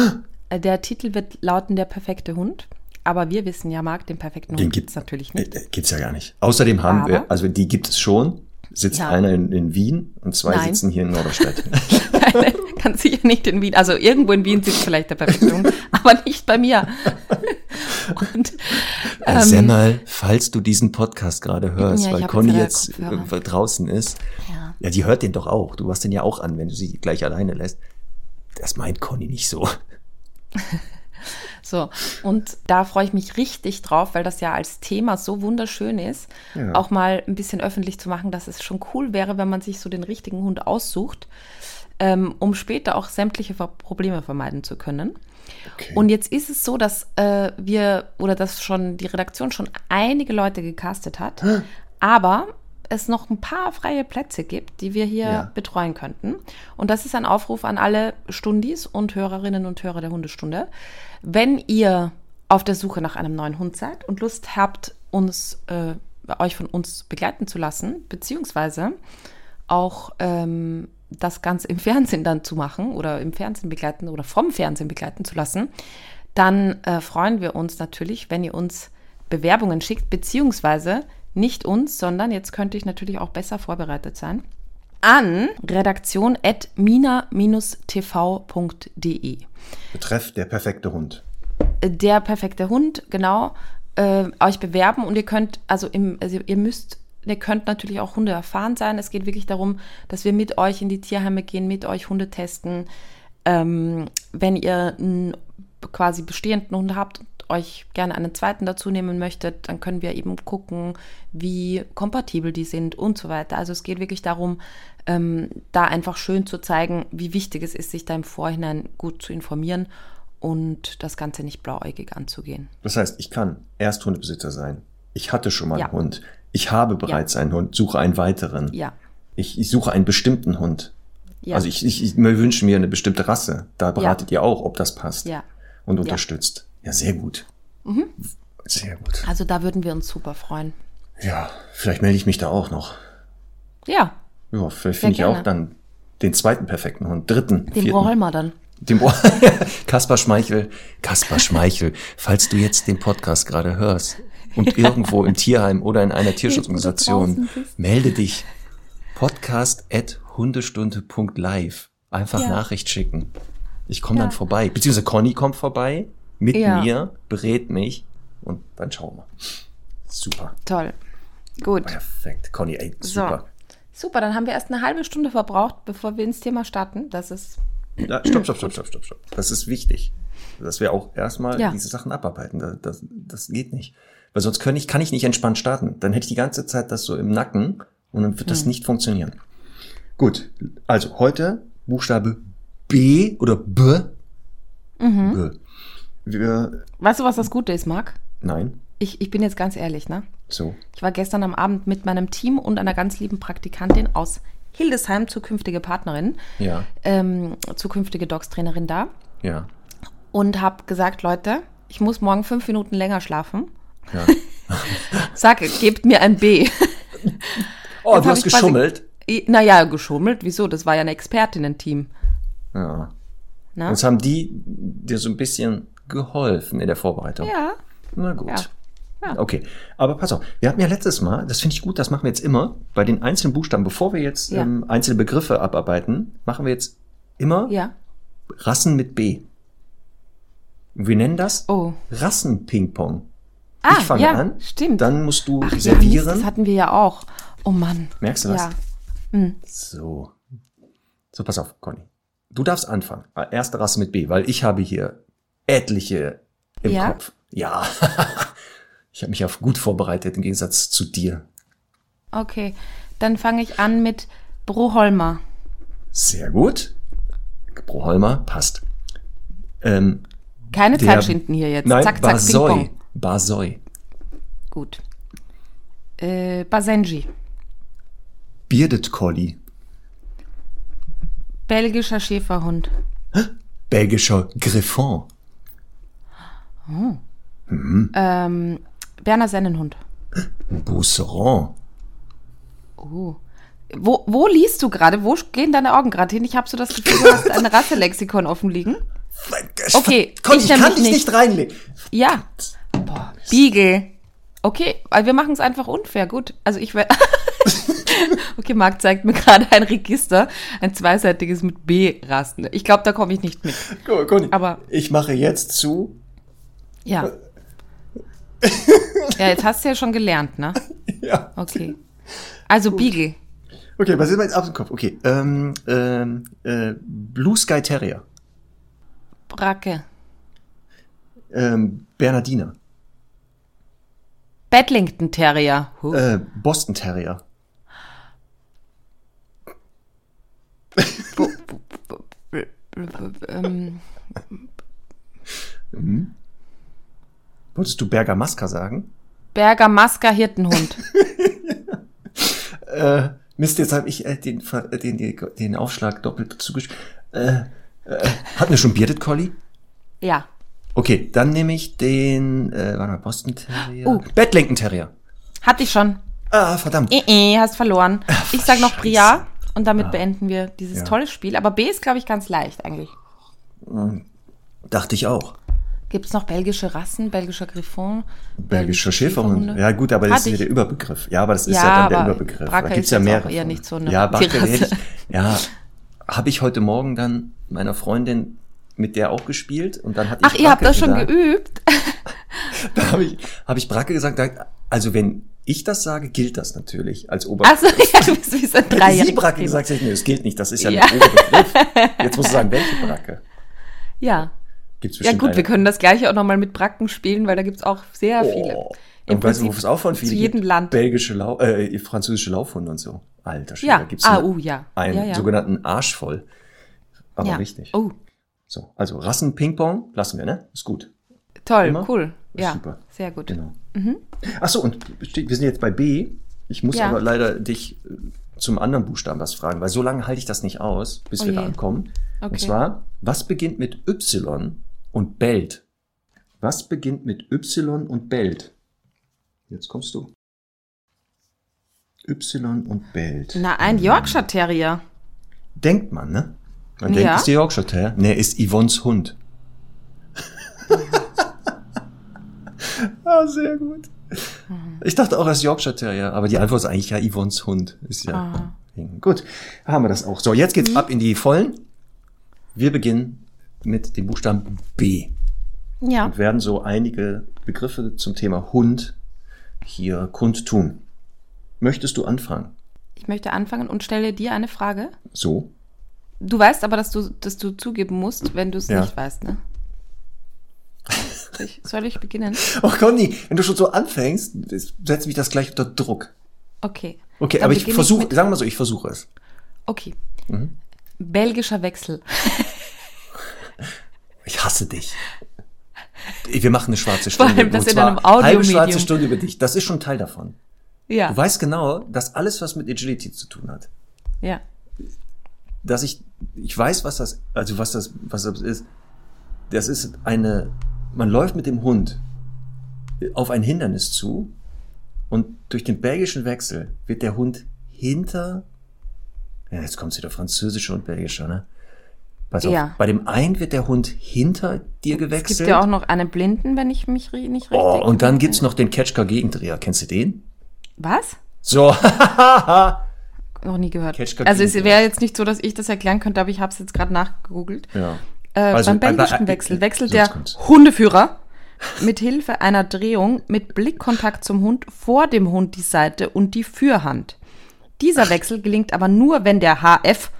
B: Äh, Der Titel wird lauten Der perfekte Hund. Aber wir wissen ja, Marc, den perfekten
A: Den
B: Hund
A: gibt
B: gibt es natürlich nicht.
A: Äh, äh, Gibt's ja gar nicht. Außerdem haben
B: Aber-
A: wir, also die gibt es schon. Sitzt
B: Ja.
A: einer in, in Wien und zwei
B: Nein.
A: sitzen hier in Norderstedt. (laughs)
B: Nein, ganz sicher nicht in Wien. Also irgendwo in Wien sitzt vielleicht der perfekte Hund, (laughs) aber nicht bei mir. Und,
A: Äh,
B: ähm,
A: Semmel, falls du diesen Podcast gerade hörst,
B: Ja,
A: weil Conny
B: jetzt
A: jetzt äh, draußen ist.
B: Ja.
A: Ja, die hört den doch auch. Du hast den ja auch an, wenn du sie gleich alleine lässt. Das meint Conny nicht so. (laughs)
B: So, und da freue ich mich richtig drauf, weil das ja als Thema so wunderschön ist,
A: Ja.
B: auch mal ein bisschen öffentlich zu machen, dass es schon cool wäre, wenn man sich so den richtigen Hund aussucht, ähm, um später auch sämtliche Probleme vermeiden zu können.
A: Okay.
B: Und jetzt ist es so, dass äh, wir oder dass schon die Redaktion schon einige Leute gecastet hat, aber es noch ein paar freie Plätze gibt, die wir hier
A: Ja.
B: betreuen könnten. Und das ist ein Aufruf an alle Stundis und Hörerinnen und Hörer der Hundestunde. Wenn ihr auf der Suche nach einem neuen Hund seid und Lust habt, uns, äh, euch von uns begleiten zu lassen, beziehungsweise auch ähm, das Ganze im (laughs) Fernsehen dann zu machen oder im Fernsehen begleiten oder vom Fernsehen begleiten zu lassen, dann äh, freuen wir uns natürlich, wenn ihr uns Bewerbungen schickt, beziehungsweise nicht uns, sondern jetzt könnte ich natürlich auch besser vorbereitet sein, an redaktion.mina-tv.de.
A: Betreff der perfekte Hund.
B: Der perfekte Hund, genau, äh, euch bewerben und ihr könnt, also, im, also ihr müsst ihr könnt natürlich auch Hunde erfahren sein. Es geht wirklich darum, dass wir mit euch in die Tierheime gehen, mit euch Hunde testen. Ähm, wenn ihr einen quasi bestehenden Hund habt euch gerne einen zweiten dazu nehmen möchtet, dann können wir eben gucken, wie kompatibel die sind und so weiter. Also es geht wirklich darum, ähm, da einfach schön zu zeigen, wie wichtig es ist, sich da im Vorhinein gut zu informieren und das Ganze nicht blauäugig anzugehen.
A: Das heißt, ich kann erst Hundebesitzer sein. Ich hatte schon mal ja. einen Hund. Ich habe bereits ja. einen Hund, suche einen weiteren.
B: Ja.
A: Ich, ich suche einen bestimmten Hund. Ja. Also ich, ich, ich wünsche mir eine bestimmte Rasse. Da beratet ihr auch, ob das passt. Und unterstützt. Ja, sehr gut. Mhm. Sehr gut.
B: Also da würden wir uns super freuen.
A: Ja, vielleicht melde ich mich da auch noch.
B: Ja.
A: Ja, vielleicht finde ich auch dann den zweiten perfekten Hund, dritten,
B: Den Bräumer dann.
A: Dem (laughs) Kaspar Schmeichel, Kaspar Schmeichel, falls du jetzt den Podcast gerade hörst und (laughs) irgendwo im Tierheim oder in einer Tierschutzorganisation, melde dich. Podcast at hundestunde.live. Einfach ja. Nachricht schicken. Ich komme ja. dann vorbei. Beziehungsweise Conny kommt vorbei mit ja. mir, berät mich und dann schauen wir. Super.
B: Toll. Gut.
A: Perfekt. Conny, ey, super.
B: So. Super, dann haben wir erst eine halbe Stunde verbraucht, bevor wir ins Thema starten. Das ist
A: ja, stopp, stopp, stopp, stopp, stopp, stopp. Das ist wichtig. Dass wir auch erstmal ja. diese Sachen abarbeiten. Das, das, das geht nicht. Weil sonst kann ich, kann ich nicht entspannt starten. Dann hätte ich die ganze Zeit das so im Nacken und dann wird das hm. nicht funktionieren. Gut, also heute Buchstabe B oder B.
B: Mhm. B. Wir, weißt du, was das Gute ist, Marc?
A: Nein.
B: Ich, ich bin jetzt ganz ehrlich, ne?
A: So.
B: Ich war gestern am Abend mit meinem Team und einer ganz lieben Praktikantin aus Hildesheim, zukünftige Partnerin,
A: ja.
B: ähm, zukünftige Dogs-Trainerin da.
A: Ja.
B: Und habe gesagt, Leute, ich muss morgen fünf Minuten länger schlafen.
A: Ja. (laughs)
B: Sag, gebt mir ein B.
A: oh, (laughs) Jetzt du hast geschummelt?
B: Naja, geschummelt. Wieso? Das war ja ein Expertinnen-Team.
A: Ja. Na? Jetzt haben die dir so ein bisschen geholfen in der Vorbereitung.
B: Ja.
A: Na gut. Ja. Ja. Okay, aber pass auf, wir hatten ja letztes Mal, das finde ich gut, das machen wir jetzt immer, bei den einzelnen Buchstaben, bevor wir jetzt ja. ähm, einzelne Begriffe abarbeiten, machen wir jetzt immer
B: ja.
A: Rassen mit B. Wir nennen das
B: oh.
A: Rassen-Ping-Pong.
B: Ah, ich fange ja, an, stimmt.
A: dann musst du Ach, servieren. Ja,
B: das hatten wir ja auch. Oh Mann.
A: Merkst du das? Ja. Hm. So. So, pass auf, Conny. Du darfst anfangen. Erste Rasse mit B, weil ich habe hier etliche im ja? Kopf. Ja. (laughs) Ich habe mich auf gut vorbereitet im Gegensatz zu dir.
B: Okay, dann fange ich an mit Broholmer.
A: Sehr gut. Broholmer passt. Ähm,
B: Keine Zeitschinden hier jetzt.
A: Nein, zack, zack, Barsoi. Barsoi.
B: Gut. Äh, Basenji.
A: Bearded Collie.
B: Belgischer Schäferhund.
A: Belgischer Griffon.
B: Oh. Mhm. Ähm, Berner Sennenhund.
A: Bousseron.
B: Oh. Wo, wo liest du gerade? Wo gehen deine Augen gerade hin? Ich habe so das Gefühl, du hast ein Rasselexikon offen liegen. Okay,
A: Conny, ich, ich kann dich nicht, nicht reinlegen.
B: Ja. Boah, Beagle. Okay, weil wir machen es einfach unfair. Gut. Also ich werde. (laughs) okay, Marc zeigt mir gerade ein Register, ein zweiseitiges mit B-Rasten. Ich glaube, da komme ich nicht mit.
A: Conny, Aber ich mache jetzt zu.
B: Ja. ja, jetzt hast du ja schon gelernt, ne?
A: Ja.
B: Okay. Also Gut. Beagle.
A: Okay, was ist mein jetzt ab im Kopf? Okay, ähm, ähm, äh, Blue Sky Terrier.
B: Bracke.
A: Ähm, Bernardiner.
B: Bedlington Terrier.
A: Huh. Äh, Boston Terrier.
B: Bo, bo, bo, ähm.
A: mhm. Wolltest du Bergamasca sagen?
B: Bergamasca Hirtenhund. (laughs)
A: äh, Mist, jetzt habe ich äh, den, äh, den, den, den Aufschlag doppelt zugeschrieben. Äh, äh, hatten wir schon Bearded Collie?
B: Ja.
A: Okay, dann nehme ich den, äh, warte mal, Boston Terrier. Uh. Bedlinken Terrier.
B: Hatte ich schon.
A: Ah, verdammt.
B: Eh, eh, hast verloren. Ach, ich sag noch Bria und damit ah. beenden wir dieses ja. tolle Spiel. Aber B ist, glaube ich, ganz leicht eigentlich.
A: Hm, dachte ich auch.
B: Gibt es noch belgische Rassen, belgischer Griffon?
A: Belgischer Schäferhund. Ja gut, aber das Hatte ist ja der Überbegriff. Ja, aber das ist ja, ja dann der Überbegriff.
B: Bracke da gibt's ja mehrere. Eher nicht so eine
A: ja, Bracke, ja, habe ich heute Morgen dann meiner Freundin mit der auch gespielt und dann hat
B: Ach, ihr habt das schon geübt? (laughs)
A: da habe ich, hab ich Bracke gesagt, also wenn ich das sage, gilt das natürlich als Oberbegriff.
B: Also (laughs) ja, du bist wie so ein Dreijähriger.
A: Sie Bracke gesagt, nee, es gilt nicht, das ist ja, ja. ein Oberbegriff. Jetzt musst du sagen, welche Bracke?
B: Ja. Gibt's ja gut, eine. wir können das gleiche auch nochmal mit Bracken spielen, weil da gibt's auch sehr oh. viele.
A: Im und weißt du, wo es auch von
B: viele zu jedem gibt? Land.
A: Belgische, Lau äh, französische Laufhunde und so. Alter
B: Schwede, ja. da gibt's ah, uh, ja.
A: einen
B: ja, ja.
A: sogenannten Arsch voll. Aber ja. richtig.
B: Oh.
A: So, also Rassen Ping-Pong lassen wir, ne? Ist gut.
B: Toll, Immer? cool. Ja, super. sehr gut.
A: Genau. Mhm. Ach so, und wir sind jetzt bei B. Ich muss ja. aber leider dich äh, zum anderen Buchstaben was fragen, weil so lange halte ich das nicht aus, bis oh wir je. da ankommen. Okay. Und zwar, was beginnt mit Y und bellt? Was beginnt mit Y und bellt? Jetzt kommst du. Y und bellt.
B: Na, ein Yorkshire Terrier.
A: Denkt man, ne? Man ja. denkt, es ist der Yorkshire Terrier. Ne, ist Yvonnes Hund. (laughs) ah, sehr gut. Ich dachte auch, er ist Yorkshire Terrier, aber die Antwort ist eigentlich ja Yvonnes Hund. Ist ja ah. gut. Haben wir das auch. So, jetzt geht's mhm. ab in die Vollen. Wir beginnen mit dem Buchstaben B.
B: Ja.
A: Und werden so einige Begriffe zum Thema Hund hier kundtun. Möchtest du anfangen?
B: Ich möchte anfangen und stelle dir eine Frage.
A: So.
B: Du weißt aber, dass du, dass du zugeben musst, wenn du es ja. nicht weißt, ne? Soll ich, soll ich beginnen?
A: Oh Conny, wenn du schon so anfängst, setzt mich das gleich unter Druck.
B: Okay.
A: Okay, Dann aber ich versuche, sagen wir mal so, ich versuche es.
B: Okay. Mhm. Belgischer Wechsel. (laughs)
A: ich hasse dich. Wir machen eine schwarze Stunde.
B: Vor allem das in einem Audio
A: halbe schwarze Stunde über dich. Das ist schon Teil davon.
B: Ja.
A: Du weißt genau, dass alles, was mit Agility zu tun hat.
B: Ja.
A: Dass ich, ich weiß, was das, also was das, was das ist. Das ist eine, man läuft mit dem Hund auf ein Hindernis zu und durch den belgischen Wechsel wird der Hund hinter, ja, jetzt kommt es wieder französischer und belgischer, ne? Pass auf, ja. bei dem einen wird der Hund hinter dir gewechselt. Es
B: gibt ja auch noch einen Blinden, wenn ich mich nicht richtig. Oh,
A: und dann gibt's noch den Ketschka-Gegendreher. Kennst du den?
B: Was?
A: So. (laughs)
B: noch nie gehört. Also es wäre jetzt nicht so, dass ich das erklären könnte, aber ich habe es jetzt gerade nachgegoogelt.
A: Ja.
B: Äh, also, beim belgischen äh, Wechsel wechselt so der Hundeführer mit Hilfe einer Drehung mit Blickkontakt zum Hund vor dem Hund die Seite und die Fürhand. Dieser Wechsel gelingt aber nur, wenn der HF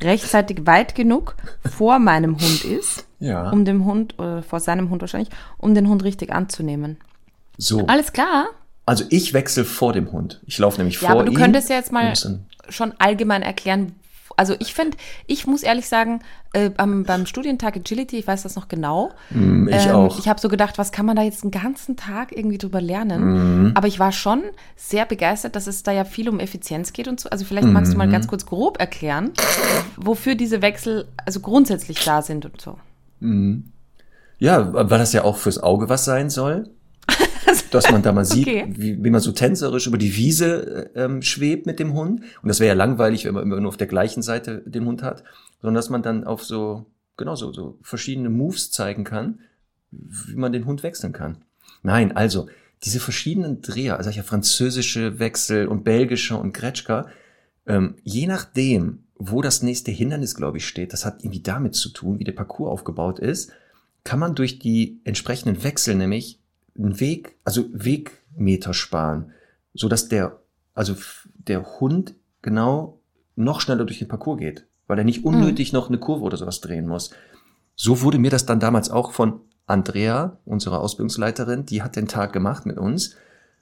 B: rechtzeitig weit genug vor meinem Hund ist,
A: ja.
B: um dem Hund, oder vor seinem Hund wahrscheinlich, um den Hund richtig anzunehmen.
A: So.
B: Alles klar?
A: Also ich wechsle vor dem Hund. Ich laufe nämlich ja, vor ihm.
B: Ja, aber du könntest ja jetzt mal schon allgemein erklären, also ich finde, ich muss ehrlich sagen, äh, beim, beim, Studientag Agility, ich weiß das noch genau.
A: Mm, ich ähm, auch.
B: Ich habe so gedacht, was kann man da jetzt einen ganzen Tag irgendwie drüber lernen?
A: Mm.
B: Aber ich war schon sehr begeistert, dass es da ja viel um Effizienz geht und so. Also vielleicht magst mm. du mal mhm. ganz kurz grob erklären, wofür diese Wechsel also grundsätzlich da sind und so.
A: Mhm. Ja, weil das ja auch fürs Auge was sein soll. Dass man da mal (laughs) sieht, okay. wie, wie man so tänzerisch über die Wiese ähm, schwebt mit dem Hund. Und das wäre ja langweilig, wenn man immer nur auf der gleichen Seite den Hund hat, sondern dass man dann auf so, genau so, so verschiedene Moves zeigen kann, wie man den Hund wechseln kann. Nein, also, diese verschiedenen Dreher, also ja französische Wechsel und belgische und Gretschka, ähm, je nachdem, wo das nächste Hindernis, glaube ich, steht, das hat irgendwie damit zu tun, wie der Parcours aufgebaut ist, kann man durch die entsprechenden Wechsel nämlich einen Weg, also Wegmeter sparen, so dass der, also der Hund genau noch schneller durch den Parcours geht, weil er nicht unnötig mhm. noch eine Kurve oder sowas drehen muss. So wurde mir das dann damals auch von Andrea, unserer Ausbildungsleiterin, die hat den Tag gemacht mit uns.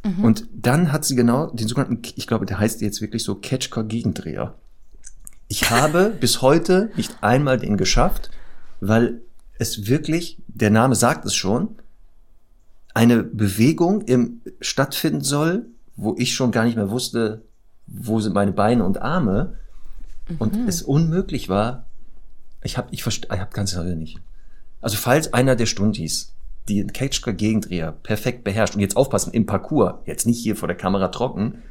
A: Mhm. Und dann hat sie genau den sogenannten, ich glaube, der heißt jetzt wirklich so Catchcore Gegendreher. Ich habe (laughs) bis heute nicht einmal den geschafft, weil es wirklich, der Name sagt es schon, eine Bewegung im stattfinden soll, wo ich schon gar nicht mehr wusste, wo sind meine Beine und Arme mhm. und es unmöglich war. Ich habe ich, ich hab ganz Sache nicht. Also falls einer der Stundis die den Ketschka Gegendreher perfekt beherrscht und jetzt aufpassen im Parcours, jetzt nicht hier vor der Kamera trocken,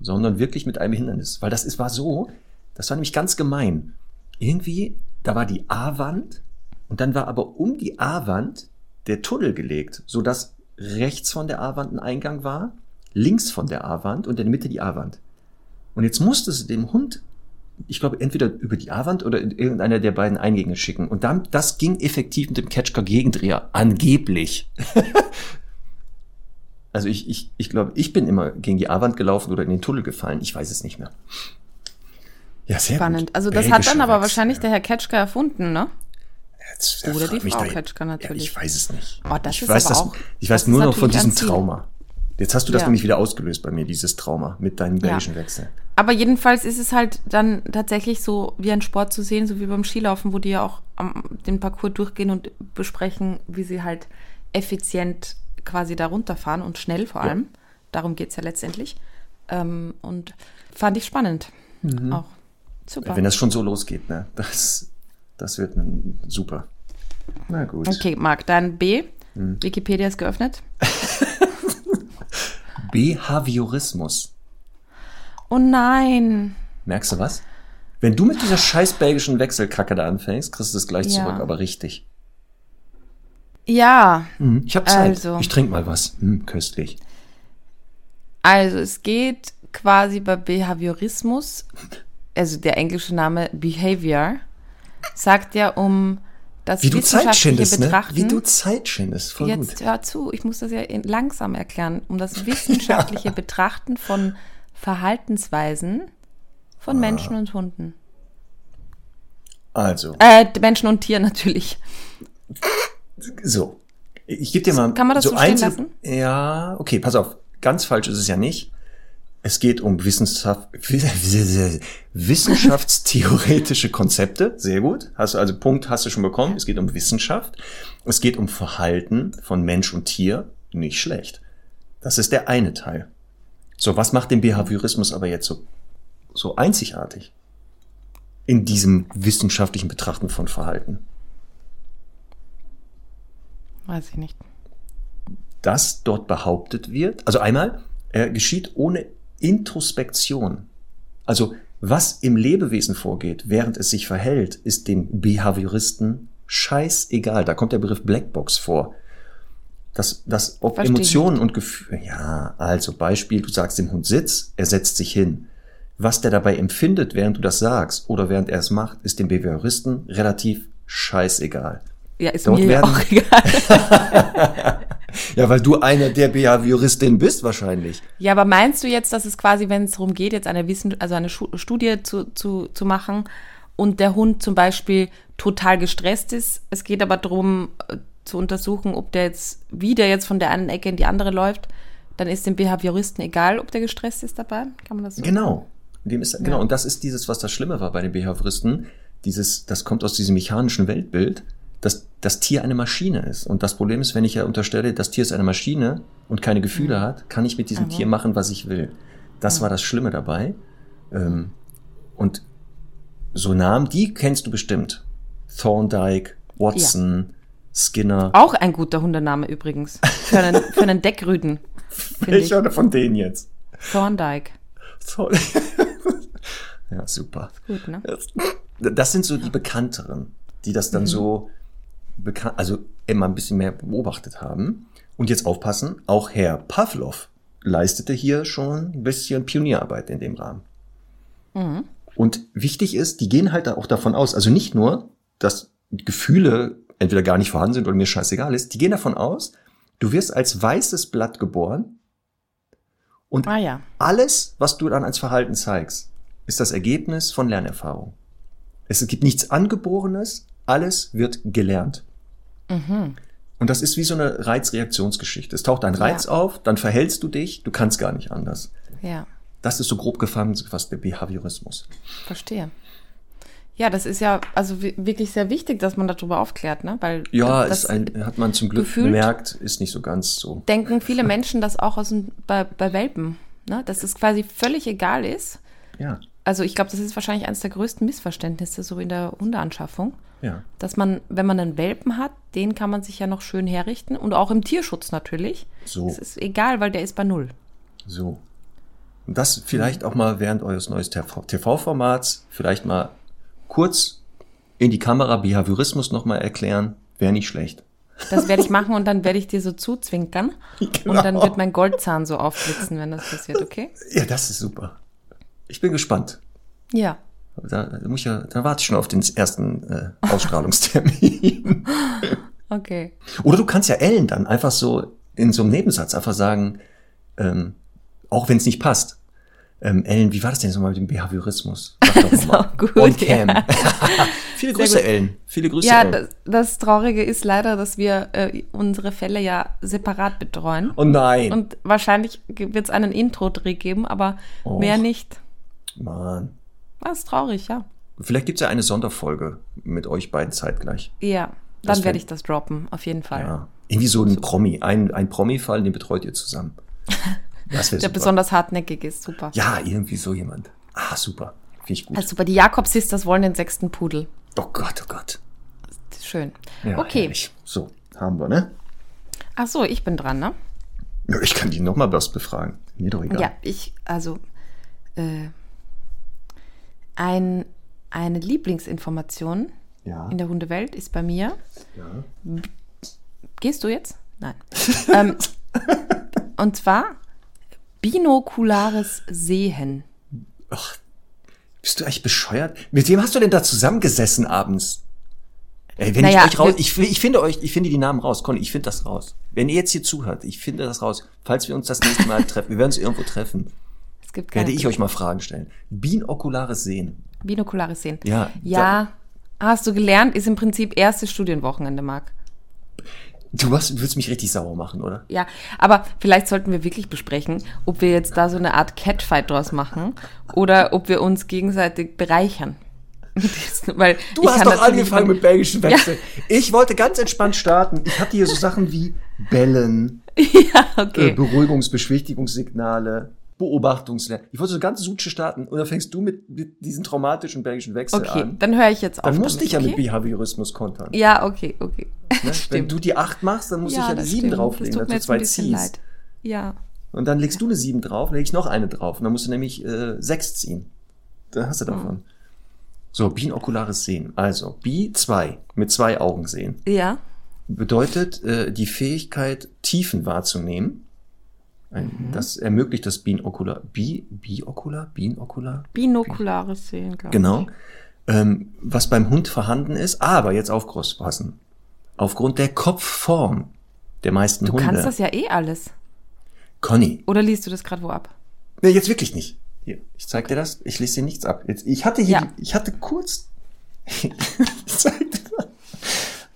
A: sondern wirklich mit einem Hindernis, weil das ist, war so, das war nämlich ganz gemein. Irgendwie, da war die A-Wand und dann war aber um die A-Wand der Tunnel gelegt, sodass rechts von der A-Wand ein Eingang war, links von der A-Wand und in der Mitte die A-Wand. Und jetzt musste sie dem Hund, ich glaube, entweder über die A-Wand oder in irgendeiner der beiden Eingänge schicken. Und dann, das ging effektiv mit dem Catchcar-Gegendreher. Angeblich. (laughs) also ich, ich, ich glaube, ich bin immer gegen die A-Wand gelaufen oder in den Tunnel gefallen. Ich weiß es nicht mehr.
B: Ja, sehr Spannend. Gut. Also das Belgische hat dann aber wahrscheinlich der Herr Ketschka erfunden, ne?
A: Jetzt, Oder die Frau Ketschka natürlich. Ja, ich weiß es nicht.
B: Oh, das
A: ich
B: ist
A: weiß,
B: aber
A: das,
B: auch,
A: ich weiß nur noch von diesem Trauma. Jetzt hast du das ja. nämlich wieder ausgelöst bei mir, dieses Trauma mit deinem belgischen ja. Wechsel.
B: Aber jedenfalls ist es halt dann tatsächlich so wie ein Sport zu sehen, so wie beim Skilaufen, wo die ja auch am, den Parcours durchgehen und besprechen, wie sie halt effizient quasi da runterfahren und schnell vor allem. Ja. Darum geht es ja letztendlich. Ähm, und fand ich spannend. Mhm. Auch. Super.
A: Wenn das schon so losgeht, ne? Das, das wird super.
B: Na gut. Okay, Marc, dann B. Hm. Wikipedia ist geöffnet. (laughs)
A: Behaviorismus.
B: Oh nein.
A: Merkst du was? Wenn du mit dieser scheiß belgischen Wechselkacke da anfängst, kriegst du es gleich ja. zurück, aber richtig.
B: Ja.
A: Hm, ich habe Zeit. Also. Ich trinke mal was. Hm, köstlich.
B: Also es geht quasi bei Behaviorismus also der englische Name Behavior, sagt ja um das
A: Wie wissenschaftliche Betrachten. Ne? Wie du Zeit schindest, voll
B: Jetzt gut. hör zu, ich muss das ja langsam erklären, um das wissenschaftliche (laughs) Betrachten von Verhaltensweisen von ah. Menschen und Hunden.
A: Also.
B: Äh, Menschen und Tieren natürlich.
A: So. Ich gebe dir mal.
B: Kann man das so, so stehen lassen?
A: Ja, okay, pass auf. Ganz falsch ist es ja nicht. Es geht um Wissenschaft, wissenschaftstheoretische Konzepte. Sehr gut. Hast du also Punkt hast du schon bekommen. Es geht um Wissenschaft. Es geht um Verhalten von Mensch und Tier. Nicht schlecht. Das ist der eine Teil. So, was macht den Behaviorismus aber jetzt so, so einzigartig? In diesem wissenschaftlichen Betrachten von Verhalten.
B: Weiß ich nicht.
A: Dass dort behauptet wird, also einmal, er geschieht ohne Introspektion, also was im Lebewesen vorgeht, während es sich verhält, ist dem Behavioristen scheißegal. Da kommt der Begriff Blackbox vor. Das, das, ob Verstehen. Emotionen und Gefühle, ja, also Beispiel, du sagst dem Hund Sitz, er setzt sich hin. Was der dabei empfindet, während du das sagst oder während er es macht, ist dem Behavioristen relativ scheißegal.
B: Ja, ist Dort mir werden, auch (laughs) egal. (laughs)
A: ja, weil du eine der Behavioristin bist wahrscheinlich.
B: Ja, aber meinst du jetzt, dass es quasi, wenn es darum geht, jetzt eine Wissen, also eine Studie zu, zu, zu machen und der Hund zum Beispiel total gestresst ist, es geht aber darum äh, zu untersuchen, ob der jetzt, wie der jetzt von der einen Ecke in die andere läuft, dann ist dem Behavioristen egal, ob der gestresst ist dabei? Kann man das so
A: Genau. Dem ist, genau. Und das ist dieses, was das Schlimme war bei den Behavioristen. Dieses, das kommt aus diesem mechanischen Weltbild dass das Tier eine Maschine ist. Und das Problem ist, wenn ich ja unterstelle, das Tier ist eine Maschine und keine Gefühle mhm. hat, kann ich mit diesem Aber. Tier machen, was ich will. Das mhm. war das Schlimme dabei. Ähm, und so Namen, die kennst du bestimmt. Thorndike, Watson, ja. Skinner.
B: Auch ein guter Hundename übrigens. Für einen, für einen Deckrüden. (laughs)
A: Welcher von denen jetzt?
B: Thorndike.
A: Thorn (laughs) ja, super. Gut, ne? Das sind so die bekannteren, die das dann mhm. so bekannt, also immer ein bisschen mehr beobachtet haben. Und jetzt aufpassen, auch Herr Pavlov leistete hier schon ein bisschen Pionierarbeit in dem Rahmen. Mhm. Und wichtig ist, die gehen halt auch davon aus, also nicht nur, dass Gefühle entweder gar nicht vorhanden sind oder mir scheißegal ist, die gehen davon aus, du wirst als weißes Blatt geboren und ah, ja. alles, was du dann als Verhalten zeigst, ist das Ergebnis von Lernerfahrung. Es gibt nichts Angeborenes, alles wird gelernt. Mhm. Und das ist wie so eine Reizreaktionsgeschichte. Es taucht ein Reiz ja. auf, dann verhältst du dich, du kannst gar nicht anders.
B: Ja.
A: Das ist so grob gefangen, was der Behaviorismus.
B: Verstehe. Ja, das ist ja also wirklich sehr wichtig, dass man darüber aufklärt, ne? Weil
A: ja, das ein, hat man zum Glück gemerkt, ist nicht so ganz so.
B: Denken viele Menschen das auch aus dem, bei, bei Welpen, ne? Dass es quasi völlig egal ist.
A: Ja.
B: Also ich glaube, das ist wahrscheinlich eines der größten Missverständnisse so in der Hundeanschaffung.
A: Ja.
B: Dass man, wenn man einen Welpen hat, den kann man sich ja noch schön herrichten und auch im Tierschutz natürlich.
A: So.
B: Es ist egal, weil der ist bei Null.
A: So. Und das vielleicht auch mal während eures neues TV-Formats vielleicht mal kurz in die Kamera Behaviorismus nochmal erklären, wäre nicht schlecht.
B: Das werde ich machen und dann werde ich dir so zuzwinkern. Genau. (laughs) Und dann wird mein Goldzahn so aufblitzen, wenn das passiert, okay?
A: Ja, das ist super. Ich bin gespannt.
B: Ja.
A: Da, da, muss ich ja, da warte ich schon auf den ersten äh, Ausstrahlungstermin. (laughs)
B: okay.
A: Oder du kannst ja Ellen dann einfach so in so einem Nebensatz einfach sagen, ähm, auch wenn es nicht passt. Ähm, Ellen, wie war das denn so mal mit dem Behaviorismus?
B: Sag doch (laughs) das mal. gut.
A: On cam. Ja. (laughs) Viele Grüße, Ellen. Viele Grüße,
B: ja, Ellen. Das, das Traurige ist leider, dass wir äh, unsere Fälle ja separat betreuen.
A: Oh nein.
B: Und wahrscheinlich wird es einen Intro-Dreh geben, aber Och, mehr nicht.
A: Mann.
B: Das ist traurig, ja.
A: Vielleicht gibt es ja eine Sonderfolge mit euch beiden zeitgleich.
B: Ja, dann werde ich das droppen, auf jeden Fall. Ja.
A: Irgendwie so ein Promi, ein, ein Promi-Fall, den betreut ihr zusammen. (laughs)
B: Der super. besonders hartnäckig ist, super.
A: Ja, irgendwie so jemand. Ah, super. Finde ich gut.
B: Also super, die Jakob-Sisters wollen den sechsten Pudel.
A: Oh Gott, oh Gott.
B: Schön.
A: Ja,
B: okay.
A: Herrlich. So, haben wir, ne?
B: Ach so, ich bin dran, ne?
A: Ja, ich kann die nochmal was befragen. Mir doch egal.
B: Ja, ich, also, äh, ein, eine Lieblingsinformation ja. in der Hundewelt ist bei mir. Ja. Gehst du jetzt? Nein. (laughs) ähm, und zwar binokulares Sehen.
A: Ach, bist du eigentlich bescheuert? Mit wem hast du denn da zusammengesessen abends? Ey, wenn naja, ich euch raus, ich, ich finde euch, ich finde die Namen raus, Conny, ich finde das raus. Wenn ihr jetzt hier zuhört, ich finde das raus. Falls wir uns das nächste Mal (laughs) treffen, wir werden uns irgendwo treffen. Gibt werde ich euch mal Fragen stellen. Binokulares Sehen.
B: Binokulares Sehen.
A: Ja.
B: Ja. Hast du gelernt, ist im Prinzip erste Studienwochenende, Marc.
A: Du was, würdest mich richtig sauer machen, oder?
B: Ja, aber vielleicht sollten wir wirklich besprechen, ob wir jetzt da so eine Art Catfight draus machen oder ob wir uns gegenseitig bereichern. (laughs)
A: Weil du hast doch angefangen mit belgischen Wechseln. Ja. Ich wollte ganz entspannt starten. Ich hatte hier so Sachen wie Bellen, (laughs)
B: ja, okay.
A: äh, Beruhigungsbeschwichtigungssignale, Beobachtungslernen. Ich wollte so ganz Suche starten und dann fängst du mit, mit diesen traumatischen belgischen Wechsel
B: okay,
A: an.
B: Okay, dann höre ich jetzt auf.
A: Dann musste ich ja okay? mit Behaviorismus kontern.
B: Ja, okay, okay.
A: Ne? Wenn (laughs) du die 8 machst, dann muss ja, ich ja die 7 drauflegen, dass du zwei ziehst. Leid.
B: Ja.
A: Und dann legst du eine 7 drauf, leg ich noch eine drauf. Und dann musst du nämlich äh, 6 ziehen. Da hast du davon. Hm. So, binokulares Sehen. Also, Bi 2, mit zwei Augen sehen.
B: Ja.
A: Bedeutet äh, die Fähigkeit, Tiefen wahrzunehmen ein, mhm. Das ermöglicht das Binokular, Bi, Biokular, Binokular?
B: Binokulares Sehen,
A: glaube genau. ich. Genau. Ähm, was beim Hund vorhanden ist, aber jetzt aufpassen. Aufgrund der Kopfform der meisten
B: du
A: Hunde.
B: Du kannst das ja eh alles.
A: Conny.
B: Oder liest du das gerade wo ab?
A: Nee, jetzt wirklich nicht. Hier, ich zeig dir das. Ich lese dir nichts ab. Jetzt, ich hatte hier, ja. die, ich hatte kurz. (laughs) ich zeig dir das.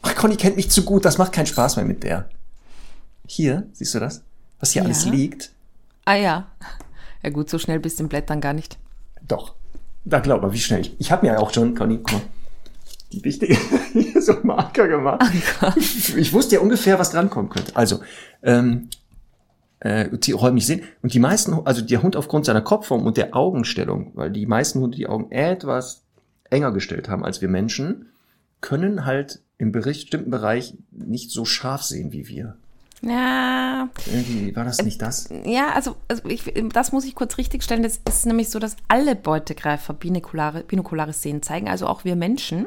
A: Ach, Conny kennt mich zu gut. Das macht keinen Spaß mehr mit der. Hier, siehst du das? Was hier ja. alles liegt.
B: Ah ja. (laughs) Ja gut, so schnell bist du im Blättern gar nicht.
A: Doch. Da glaub mal, wie schnell. Ich, ich habe mir auch schon, Conny, guck mal, die wichtige, (laughs) so Marker gemacht. Oh ich wusste ja ungefähr, was drankommen könnte. Also, ähm, äh, die räumlich sehen. Und die meisten, also der Hund aufgrund seiner Kopfform und der Augenstellung, weil die meisten Hunde die Augen etwas enger gestellt haben als wir Menschen, können halt im bestimmten Bereich nicht so scharf sehen wie wir.
B: Ja.
A: Irgendwie war das nicht das?
B: Ja, also, also ich, das muss ich kurz richtigstellen. Das ist nämlich so, dass alle Beutegreifer binokulare, binokulares Sehen zeigen, also auch wir Menschen.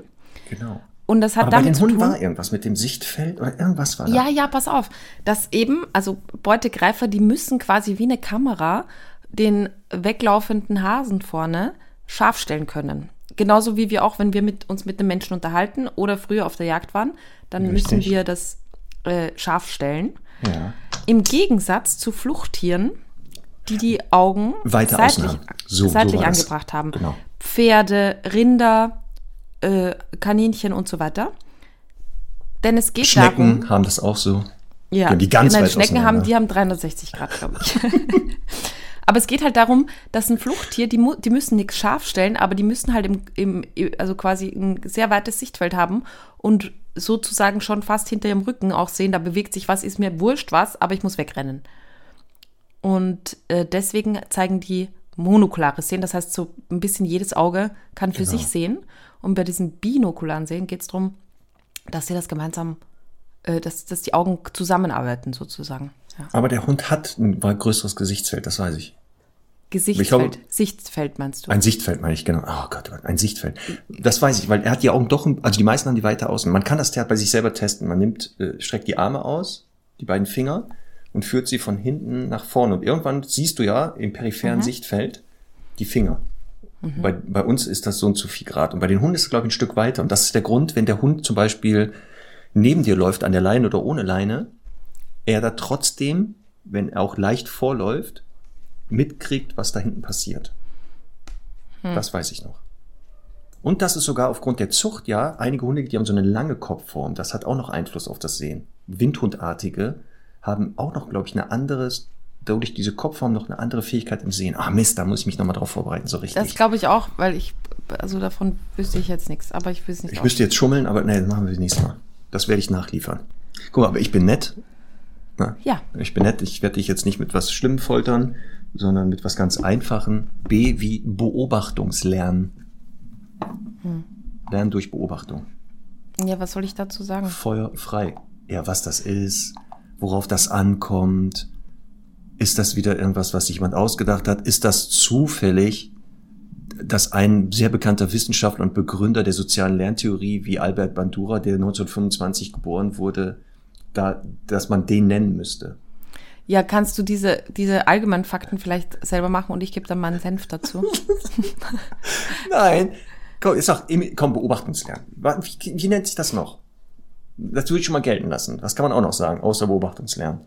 A: Genau.
B: Und das hat
A: Aber
B: damit
A: bei den Hunden war irgendwas mit dem Sichtfeld oder irgendwas war da.
B: Ja, ja, pass auf. Dass eben, also Beutegreifer, die müssen quasi wie eine Kamera den weglaufenden Hasen vorne scharf stellen können. Genauso wie wir auch, wenn wir mit, uns mit einem Menschen unterhalten oder früher auf der Jagd waren, dann Richtig. müssen wir das äh, scharf stellen.
A: Ja.
B: Im Gegensatz zu Fluchttieren, die die Augen
A: Weiter
B: seitlich,
A: so,
B: seitlich
A: so
B: angebracht haben.
A: Genau.
B: Pferde, Rinder, äh, Kaninchen und so weiter. Denn es geht
A: Schnecken
B: darum.
A: haben das auch so.
B: Ja,
A: die ganz
B: nein,
A: weit
B: Schnecken haben, die haben 360 Grad, glaube ich. (laughs) aber es geht halt darum, dass ein Fluchttier, die, die müssen nichts scharf stellen, aber die müssen halt im, im, also quasi ein sehr weites Sichtfeld haben und sozusagen schon fast hinter ihrem Rücken auch sehen, da bewegt sich was, ist mir wurscht was, aber ich muss wegrennen. Und äh, deswegen zeigen die monokulare Sehen, das heißt, so ein bisschen jedes Auge kann für genau. sich sehen. Und bei diesen binokularen Sehen geht es darum, dass sie das gemeinsam, äh, dass, dass die Augen zusammenarbeiten sozusagen.
A: Ja. Aber der Hund hat ein größeres Gesichtsfeld, das weiß ich.
B: Gesichtsfeld. Sichtfeld meinst du?
A: Ein Sichtfeld meine ich, genau. Oh Gott, ein Sichtfeld. Das weiß ich, weil er hat die Augen doch, also die meisten haben die weiter außen. Man kann das bei sich selber testen. Man nimmt, äh, streckt die Arme aus, die beiden Finger und führt sie von hinten nach vorne. Und irgendwann siehst du ja im peripheren mhm. Sichtfeld die Finger. Mhm. Bei, bei uns ist das so und so viel Grad. Und bei den Hunden ist es, glaube ich, ein Stück weiter. Und das ist der Grund, wenn der Hund zum Beispiel neben dir läuft, an der Leine oder ohne Leine, er da trotzdem, wenn er auch leicht vorläuft, mitkriegt, was da hinten passiert. Hm. Das weiß ich noch. Und das ist sogar aufgrund der Zucht, ja, einige Hunde, die haben so eine lange Kopfform. Das hat auch noch Einfluss auf das Sehen. Windhundartige haben auch noch, glaube ich, eine anderes, dadurch diese Kopfform noch eine andere Fähigkeit im Sehen. Ah Mist, da muss ich mich nochmal drauf vorbereiten, so richtig.
B: Das glaube ich auch, weil ich, also davon wüsste ich jetzt nichts, aber ich wüsste nicht.
A: Ich wüsste jetzt schummeln, aber nee, das machen wir das nächste Mal. Das werde ich nachliefern. Guck mal, aber ich bin nett.
B: Na, ja.
A: Ich bin nett, ich werde dich jetzt nicht mit was Schlimmem foltern sondern mit was ganz Einfachen. B wie Beobachtungslernen. Hm. Lernen durch Beobachtung.
B: Ja, was soll ich dazu sagen?
A: Feuer frei. Ja, was das ist, worauf das ankommt. Ist das wieder irgendwas, was sich jemand ausgedacht hat? Ist das zufällig, dass ein sehr bekannter Wissenschaftler und Begründer der sozialen Lerntheorie wie Albert Bandura, der 1925 geboren wurde, da, dass man den nennen müsste?
B: Ja, kannst du diese, diese allgemeinen Fakten vielleicht selber machen und ich gebe dann meinen Senf dazu? (laughs)
A: Nein. Komm, ist doch, komm, Beobachtungslernen. Wie, wie nennt sich das noch? Das würde ich schon mal gelten lassen. Was kann man auch noch sagen, außer Beobachtungslernen?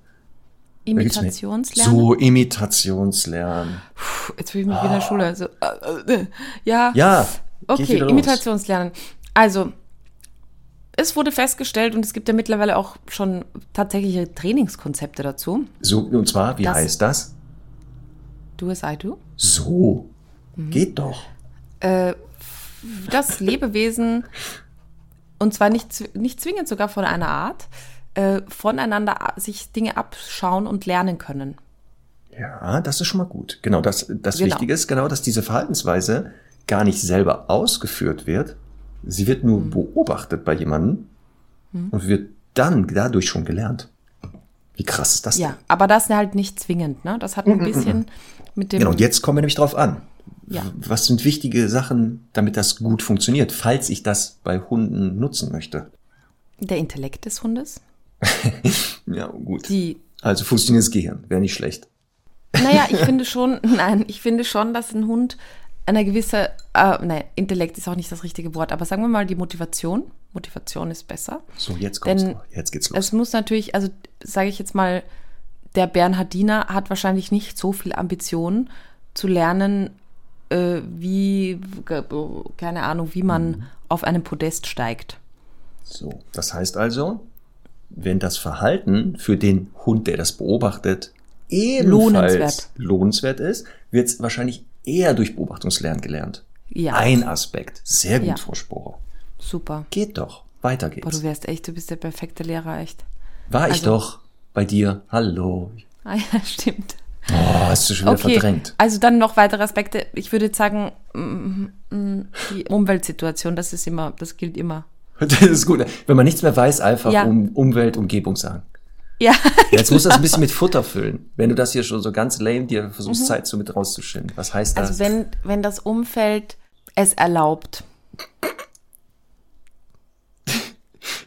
B: Imitationslernen?
A: So, Imitationslernen.
B: Puh, jetzt fühle ich mich oh. wieder in der Schule. So, äh, äh, ja.
A: Ja.
B: Okay, Imitationslernen. Also, es wurde festgestellt und es gibt ja mittlerweile auch schon tatsächliche Trainingskonzepte dazu.
A: So, und zwar, wie das, heißt das?
B: Do as I do.
A: So, mhm. geht doch.
B: Äh, dass Lebewesen, und zwar nicht, nicht zwingend sogar von einer Art, äh, voneinander sich Dinge abschauen und lernen können.
A: Ja, das ist schon mal gut. Genau, das, das genau. Wichtige ist genau, dass diese Verhaltensweise gar nicht selber ausgeführt wird, Sie wird nur mhm. beobachtet bei jemandem mhm. und wird dann dadurch schon gelernt. Wie krass ist das
B: Ja, denn? aber das ist halt nicht zwingend, ne? Das hat ein mhm, bisschen mit dem.
A: Genau, und jetzt kommen wir nämlich drauf an. Ja. Was sind wichtige Sachen, damit das gut funktioniert, falls ich das bei Hunden nutzen möchte?
B: Der Intellekt des Hundes. (laughs)
A: ja, gut. Die, also funktioniert das Gehirn, wäre nicht schlecht.
B: Naja, ich (laughs) finde schon, nein, ich finde schon, dass ein Hund eine gewisse, äh, nein, Intellekt ist auch nicht das richtige Wort, aber sagen wir mal die Motivation. Motivation ist besser.
A: So, jetzt kommst Denn. Jetzt geht's los.
B: Es muss natürlich, also sage ich jetzt mal, der Bernhardiner hat wahrscheinlich nicht so viel Ambition zu lernen, äh, wie, keine Ahnung, wie man mhm. auf einem Podest steigt.
A: So, das heißt also, wenn das Verhalten für den Hund, der das beobachtet, ebenfalls lohnenswert, lohnenswert ist, wird es wahrscheinlich eher durch Beobachtungslernen gelernt. Ja. Ein Aspekt. Sehr gut, ja. Frau Sporer.
B: Super.
A: Geht doch. Weiter geht's.
B: Boah, du wärst echt, du bist der perfekte Lehrer, echt.
A: War also, ich doch bei dir. Hallo. (laughs)
B: Ah ja, stimmt.
A: Oh, hast du schon wieder okay. verdrängt.
B: Also dann noch weitere Aspekte. Ich würde sagen, mm, mm, die (laughs) Umweltsituation, das ist immer, das gilt immer.
A: Das ist gut. Wenn man nichts mehr weiß, einfach ja. um Umwelt, Umgebung sagen.
B: Ja.
A: Jetzt musst du das ein bisschen mit Futter füllen. Wenn du das hier schon so ganz lame dir versuchst, mhm. Zeit so mit rauszuschinden. Was heißt das?
B: Also wenn, wenn das Umfeld es erlaubt.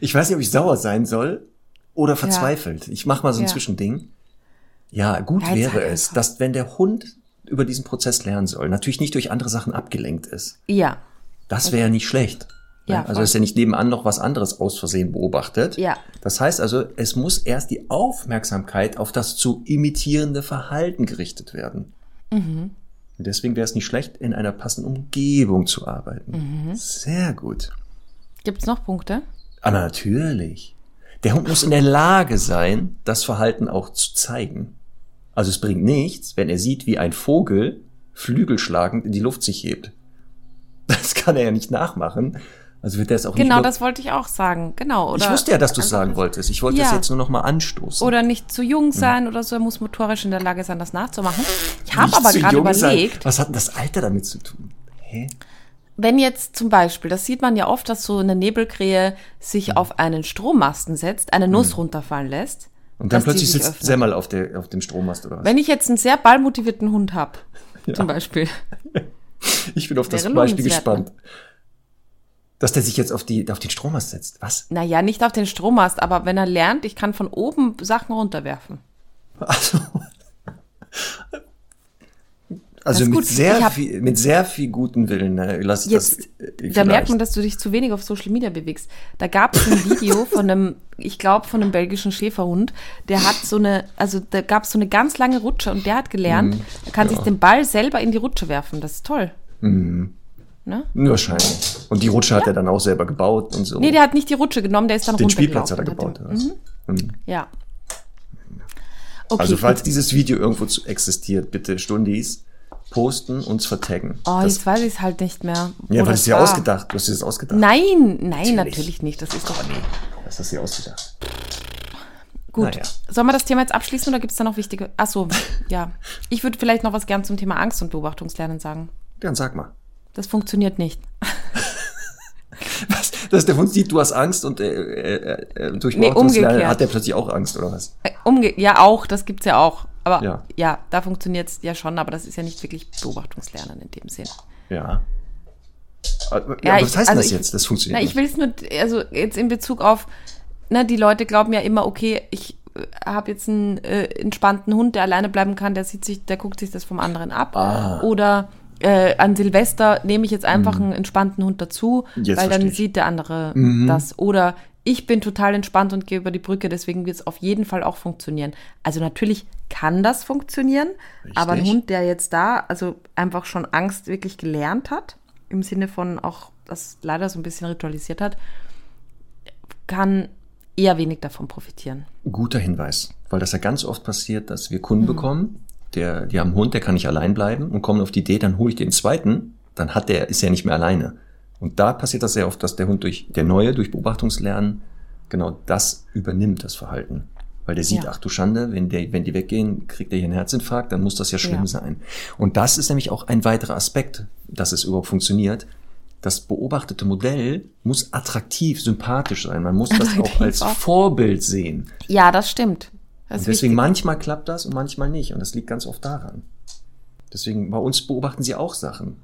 A: Ich weiß nicht, ob ich sauer sein soll oder verzweifelt. Ja. Ich mach mal so ein ja. Zwischending. Ja, gut ja, wäre es, dass wenn der Hund über diesen Prozess lernen soll, natürlich nicht durch andere Sachen abgelenkt ist.
B: Ja.
A: Das wäre okay. nicht schlecht. Ja, also ist ja nicht nebenan noch was anderes aus Versehen beobachtet.
B: Ja.
A: Das heißt also, es muss erst die Aufmerksamkeit auf das zu imitierende Verhalten gerichtet werden. Mhm. Und deswegen wäre es nicht schlecht, in einer passenden Umgebung zu arbeiten. Mhm. Sehr gut.
B: Gibt es noch Punkte?
A: Ah, natürlich. Der Hund muss in der Lage sein, das Verhalten auch zu zeigen. Also es bringt nichts, wenn er sieht, wie ein Vogel flügelschlagend in die Luft sich hebt. Das kann er ja nicht nachmachen, also wird das auch
B: Genau, das wollte ich auch sagen. Genau.
A: Oder ich wusste ja, dass du es sagen wolltest. Ich wollte ja. das jetzt nur noch mal anstoßen.
B: Oder nicht zu jung sein mhm. oder so. Er muss motorisch in der Lage sein, das nachzumachen. Ich habe aber gerade überlegt.
A: Sein. Was hat denn das Alter damit zu tun?
B: Hä? Wenn jetzt zum Beispiel, das sieht man ja oft, dass so eine Nebelkrähe sich mhm. auf einen Strommasten setzt, eine Nuss mhm. runterfallen lässt.
A: Und dann plötzlich sitzt Semmel auf, der, auf dem Strommast oder was?
B: Wenn ich jetzt einen sehr ballmotivierten Hund habe, ja. zum Beispiel. (laughs)
A: Ich bin auf das Beispiel ne? Dass der sich jetzt auf, die, auf den Strommast setzt. Was?
B: Naja, nicht auf den Strommast, aber wenn er lernt, ich kann von oben Sachen runterwerfen. Also. (laughs)
A: Also mit sehr, hab, viel, mit sehr viel guten Willen ne, lass ich jetzt,
B: das. Äh, da merkt man, dass du dich zu wenig auf Social Media bewegst. Da gab es ein Video (laughs) von einem, ich glaube, von einem belgischen Schäferhund, der hat so eine, also da gab es so eine ganz lange Rutsche und der hat gelernt, mm, er kann ja. sich den Ball selber in die Rutsche werfen. Das ist toll.
A: Mhm. Ne? Wahrscheinlich. Und die Rutsche ja. hat er dann auch selber gebaut und so.
B: Nee, der hat nicht die Rutsche genommen, der ist dann
A: Den Spielplatz hat er gebaut. Hat
B: mhm. Mhm. Ja.
A: Okay, also falls gut. dieses Video irgendwo existiert, bitte Stundis posten, uns vertaggen.
B: Oh, das, jetzt weiß ich es halt nicht mehr.
A: Ja, weil das ist ja ausgedacht. Du hast es ausgedacht.
B: Nein, nein, natürlich, natürlich nicht. Das ist doch.
A: nee, das hast du ja ausgedacht.
B: Gut. Naja. Sollen wir das Thema jetzt abschließen oder gibt es da noch wichtige. Achso, ja. Ich würde vielleicht noch was gern zum Thema Angst und Beobachtungslernen sagen.
A: Dann sag mal.
B: Das funktioniert nicht. (laughs)
A: was? Dass der Hund sieht, du hast Angst und äh, äh, äh durch nee,
B: umgekehrt.
A: hat der plötzlich auch Angst, oder was?
B: Äh, umge ja, auch, das gibt es ja auch. Aber ja, ja da funktioniert es ja schon, aber das ist ja nicht wirklich Beobachtungslernen in dem Sinn.
A: Ja. Äh, ja, ja was heißt also das jetzt? Das funktioniert
B: na, Ich will es nur, also jetzt in Bezug auf, ne, die Leute glauben ja immer, okay, ich äh, habe jetzt einen äh, entspannten Hund, der alleine bleiben kann, der sieht sich, der guckt sich das vom anderen ab. Ah. Oder äh, an Silvester nehme ich jetzt einfach mhm. einen entspannten Hund dazu, jetzt weil dann sieht der andere mhm. das. Oder ich bin total entspannt und gehe über die Brücke, deswegen wird es auf jeden Fall auch funktionieren. Also natürlich kann das funktionieren, Richtig. aber ein Hund, der jetzt da also einfach schon Angst wirklich gelernt hat, im Sinne von auch das leider so ein bisschen ritualisiert hat, kann eher wenig davon profitieren.
A: Guter Hinweis, weil das ja ganz oft passiert, dass wir Kunden mhm. bekommen, der, die haben einen Hund, der kann nicht allein bleiben und kommen auf die Idee, dann hole ich den zweiten, dann hat der, ist er nicht mehr alleine. Und da passiert das sehr oft, dass der Hund durch, der Neue, durch Beobachtungslernen, genau das übernimmt, das Verhalten. Weil der sieht, ja. ach du Schande, wenn, der, wenn die weggehen, kriegt er hier einen Herzinfarkt, dann muss das ja schlimm ja. sein. Und das ist nämlich auch ein weiterer Aspekt, dass es überhaupt funktioniert. Das beobachtete Modell muss attraktiv, sympathisch sein. Man muss das (laughs) auch als Vorbild sehen.
B: Ja, das stimmt.
A: Das und deswegen wichtig. manchmal klappt das und manchmal nicht. Und das liegt ganz oft daran. Deswegen bei uns beobachten sie auch Sachen.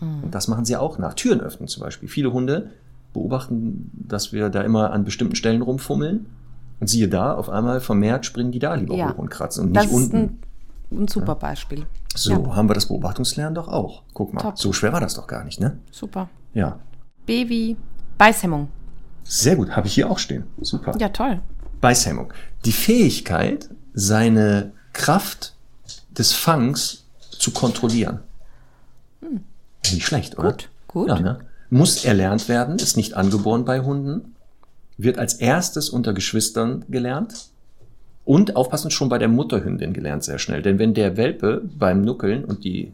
A: Mhm. Und das machen sie auch nach. Türen öffnen zum Beispiel. Viele Hunde beobachten, dass wir da immer an bestimmten Stellen rumfummeln. Und siehe da, auf einmal vermehrt springen die da lieber ja. hoch und kratzen und nicht das unten.
B: Ist ein, ein super Beispiel.
A: So ja. haben wir das Beobachtungslernen doch auch. Guck mal, Top. so schwer war das doch gar nicht, ne?
B: Super.
A: Ja.
B: Baby, Beißhemmung.
A: Sehr gut, habe ich hier auch stehen. Super.
B: Ja, toll.
A: Beißhemmung. Die Fähigkeit, seine Kraft des Fangs zu kontrollieren. Hm. Nicht schlecht, oder?
B: Gut, gut.
A: Ja, ne? Muss erlernt werden, ist nicht angeboren bei Hunden, wird als erstes unter Geschwistern gelernt und aufpassen schon bei der Mutterhündin gelernt sehr schnell. Denn wenn der Welpe beim Nuckeln und die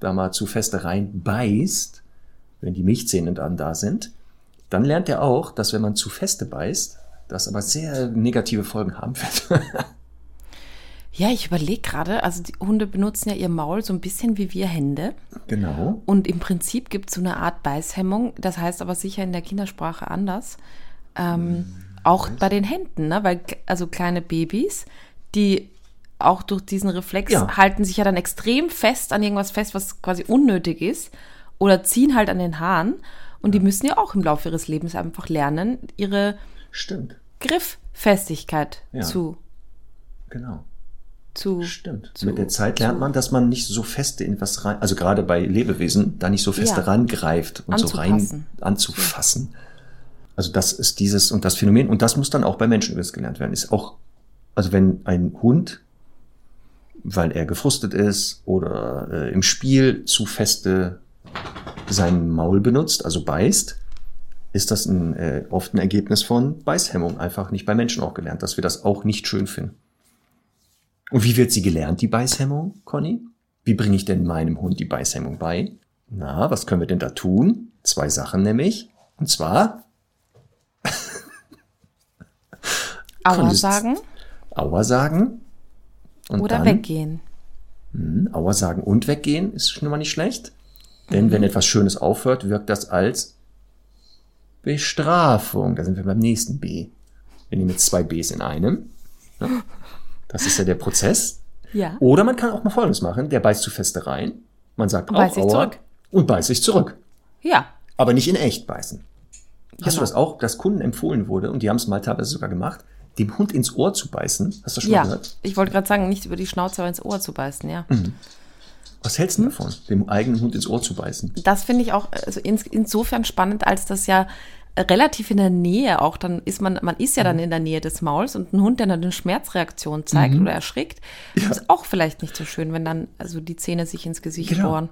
A: da mal zu feste rein beißt, wenn die Milchzähne dann da sind, dann lernt er auch, dass wenn man zu feste beißt, das aber sehr negative Folgen haben wird. (laughs)
B: Ja, ich überlege gerade, also die Hunde benutzen ja ihr Maul so ein bisschen wie wir Hände.
A: Genau.
B: Und im Prinzip gibt es so eine Art Beißhemmung, das heißt aber sicher in der Kindersprache anders. Ähm, hm, auch bei den Händen, ne? Weil also kleine Babys, die auch durch diesen Reflex ja. halten sich ja dann extrem fest an irgendwas fest, was quasi unnötig ist, oder ziehen halt an den Haaren. Und ja. die müssen ja auch im Laufe ihres Lebens einfach lernen, ihre
A: Stimmt.
B: Grifffestigkeit ja. zu
A: genau
B: zu.
A: Stimmt. Zu, Mit der Zeit lernt man, dass man nicht so feste in was rein, also gerade bei Lebewesen, da nicht so feste ja. rangreift und so rein anzufassen. Also das ist dieses und das Phänomen und das muss dann auch bei Menschen übrigens gelernt werden. Ist auch, also wenn ein Hund, weil er gefrustet ist oder äh, im Spiel zu feste sein Maul benutzt, also beißt, ist das ein, äh, oft ein Ergebnis von Beißhemmung, einfach nicht bei Menschen auch gelernt, dass wir das auch nicht schön finden. Und wie wird sie gelernt, die Beißhemmung, Conny? Wie bringe ich denn meinem Hund die Beißhemmung bei? Na, was können wir denn da tun? Zwei Sachen nämlich. Und zwar.
B: Aua sagen.
A: Aua sagen.
B: Und Oder dann, weggehen.
A: Mh, hm, Aua sagen und weggehen ist schon mal nicht schlecht. Denn mhm. wenn etwas Schönes aufhört, wirkt das als Bestrafung. Da sind wir beim nächsten B. Wir nehmen jetzt zwei Bs in einem. Ja. Das ist ja der Prozess. Ja. Oder man kann auch mal Folgendes machen. Der beißt zu feste rein. Man sagt und beißt sich zurück. Und beißt sich zurück.
B: Ja.
A: Aber nicht in echt beißen. Genau. Hast du das auch, dass Kunden empfohlen wurde, und die haben es mal teilweise sogar gemacht, dem Hund ins Ohr zu beißen? Hast du schon
B: ja.
A: mal gehört?
B: Ich wollte gerade sagen, nicht über die Schnauze, aber ins Ohr zu beißen, ja. Mhm.
A: Was hältst du davon, dem eigenen Hund ins Ohr zu beißen?
B: Das finde ich auch also ins, insofern spannend, als das ja relativ in der Nähe auch, dann ist man, man ist ja dann mhm. in der Nähe des Mauls und ein Hund, der dann eine Schmerzreaktion zeigt mhm. oder erschrickt, ja. ist auch vielleicht nicht so schön, wenn dann also die Zähne sich ins Gesicht genau. bohren.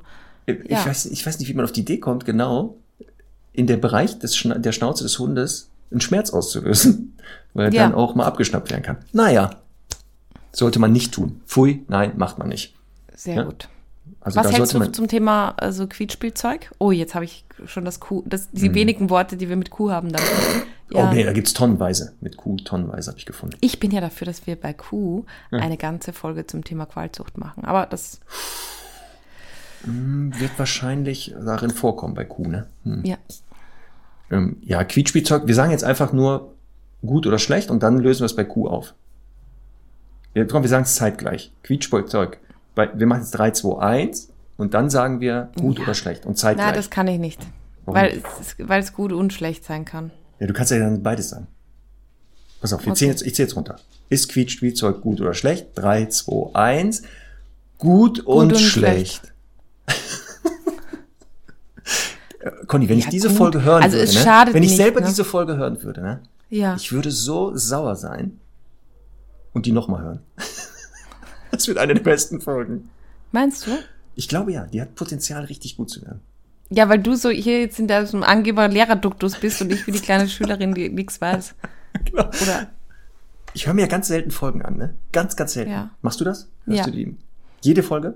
A: Ich, ja. weiß, ich weiß nicht, wie man auf die Idee kommt, genau in der Bereich des Schna der Schnauze des Hundes einen Schmerz auszulösen, (laughs) weil er ja. dann auch mal abgeschnappt werden kann. Naja, sollte man nicht tun. Pfui, nein, macht man nicht.
B: Sehr gut. Also Was hältst du zum Thema also Quietspielzeug? Oh, jetzt habe ich schon das Kuh, das, die hm. wenigen Worte, die wir mit Kuh haben. Dann.
A: Ja. Oh nee, da gibt's tonnenweise. Mit Kuh tonnenweise habe ich gefunden.
B: Ich bin ja dafür, dass wir bei Kuh ja. eine ganze Folge zum Thema Qualzucht machen. Aber das
A: hm, wird wahrscheinlich darin vorkommen bei Kuh, ne?
B: Hm. Ja.
A: Ähm, ja, Quietspielzeug. Wir sagen jetzt einfach nur gut oder schlecht und dann lösen wir es bei Kuh auf. Ja, komm, wir sagen es zeitgleich. Quietspielzeug bei, wir machen jetzt 3, 2, 1 und dann sagen wir gut ja. oder schlecht und zeitgleich.
B: Na, das kann ich nicht. Weil es, weil es gut und schlecht sein kann.
A: Ja, du kannst ja dann beides sagen. Pass auf, wir okay. zählen jetzt, ich zähle jetzt runter. Ist Quietschspielzeug gut oder schlecht? 3, 2, 1. Gut, gut und, und, schlecht. (laughs) Conny, wenn ja, ich diese gut. Folge hören also würde, ne? wenn ich nicht, selber ne? diese Folge hören würde, ne?
B: Ja.
A: Ich würde so sauer sein und die nochmal hören. Das wird eine der besten Folgen.
B: Meinst du?
A: Ich glaube ja, die hat Potenzial, richtig gut zu werden.
B: Ja, weil du so hier jetzt in der so Angeber-Lehrerduktus bist und ich wie die kleine Schülerin, die nichts weiß. (laughs)
A: genau. Oder? Ich höre mir ja ganz selten Folgen an, ne? Ganz, ganz selten. Ja. Machst du das? Hörst
B: ja.
A: du die? Jede Folge?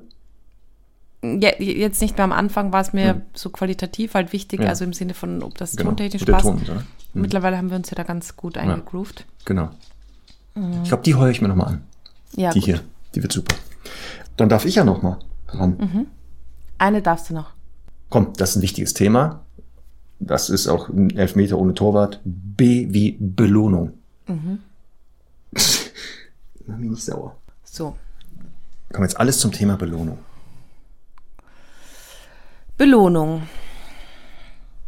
B: Ja, jetzt nicht mehr am Anfang war es mir hm. so qualitativ halt wichtig, ja. also im Sinne von, ob das genau. tontechnisch passt. Ton, hm. Mittlerweile haben wir uns ja da ganz gut eingegroovt. Ja,
A: genau. Mhm. Ich glaube, die höre ich mir nochmal an.
B: Ja,
A: die gut. hier. Die wird super. Dann darf ich ja noch mal ran.
B: Mhm. Eine darfst du noch.
A: Komm, das ist ein wichtiges Thema. Das ist auch ein Elfmeter ohne Torwart. B wie Belohnung. Mhm. (laughs) Mach mich nicht sauer.
B: So.
A: Kommen jetzt alles zum Thema Belohnung.
B: Belohnung.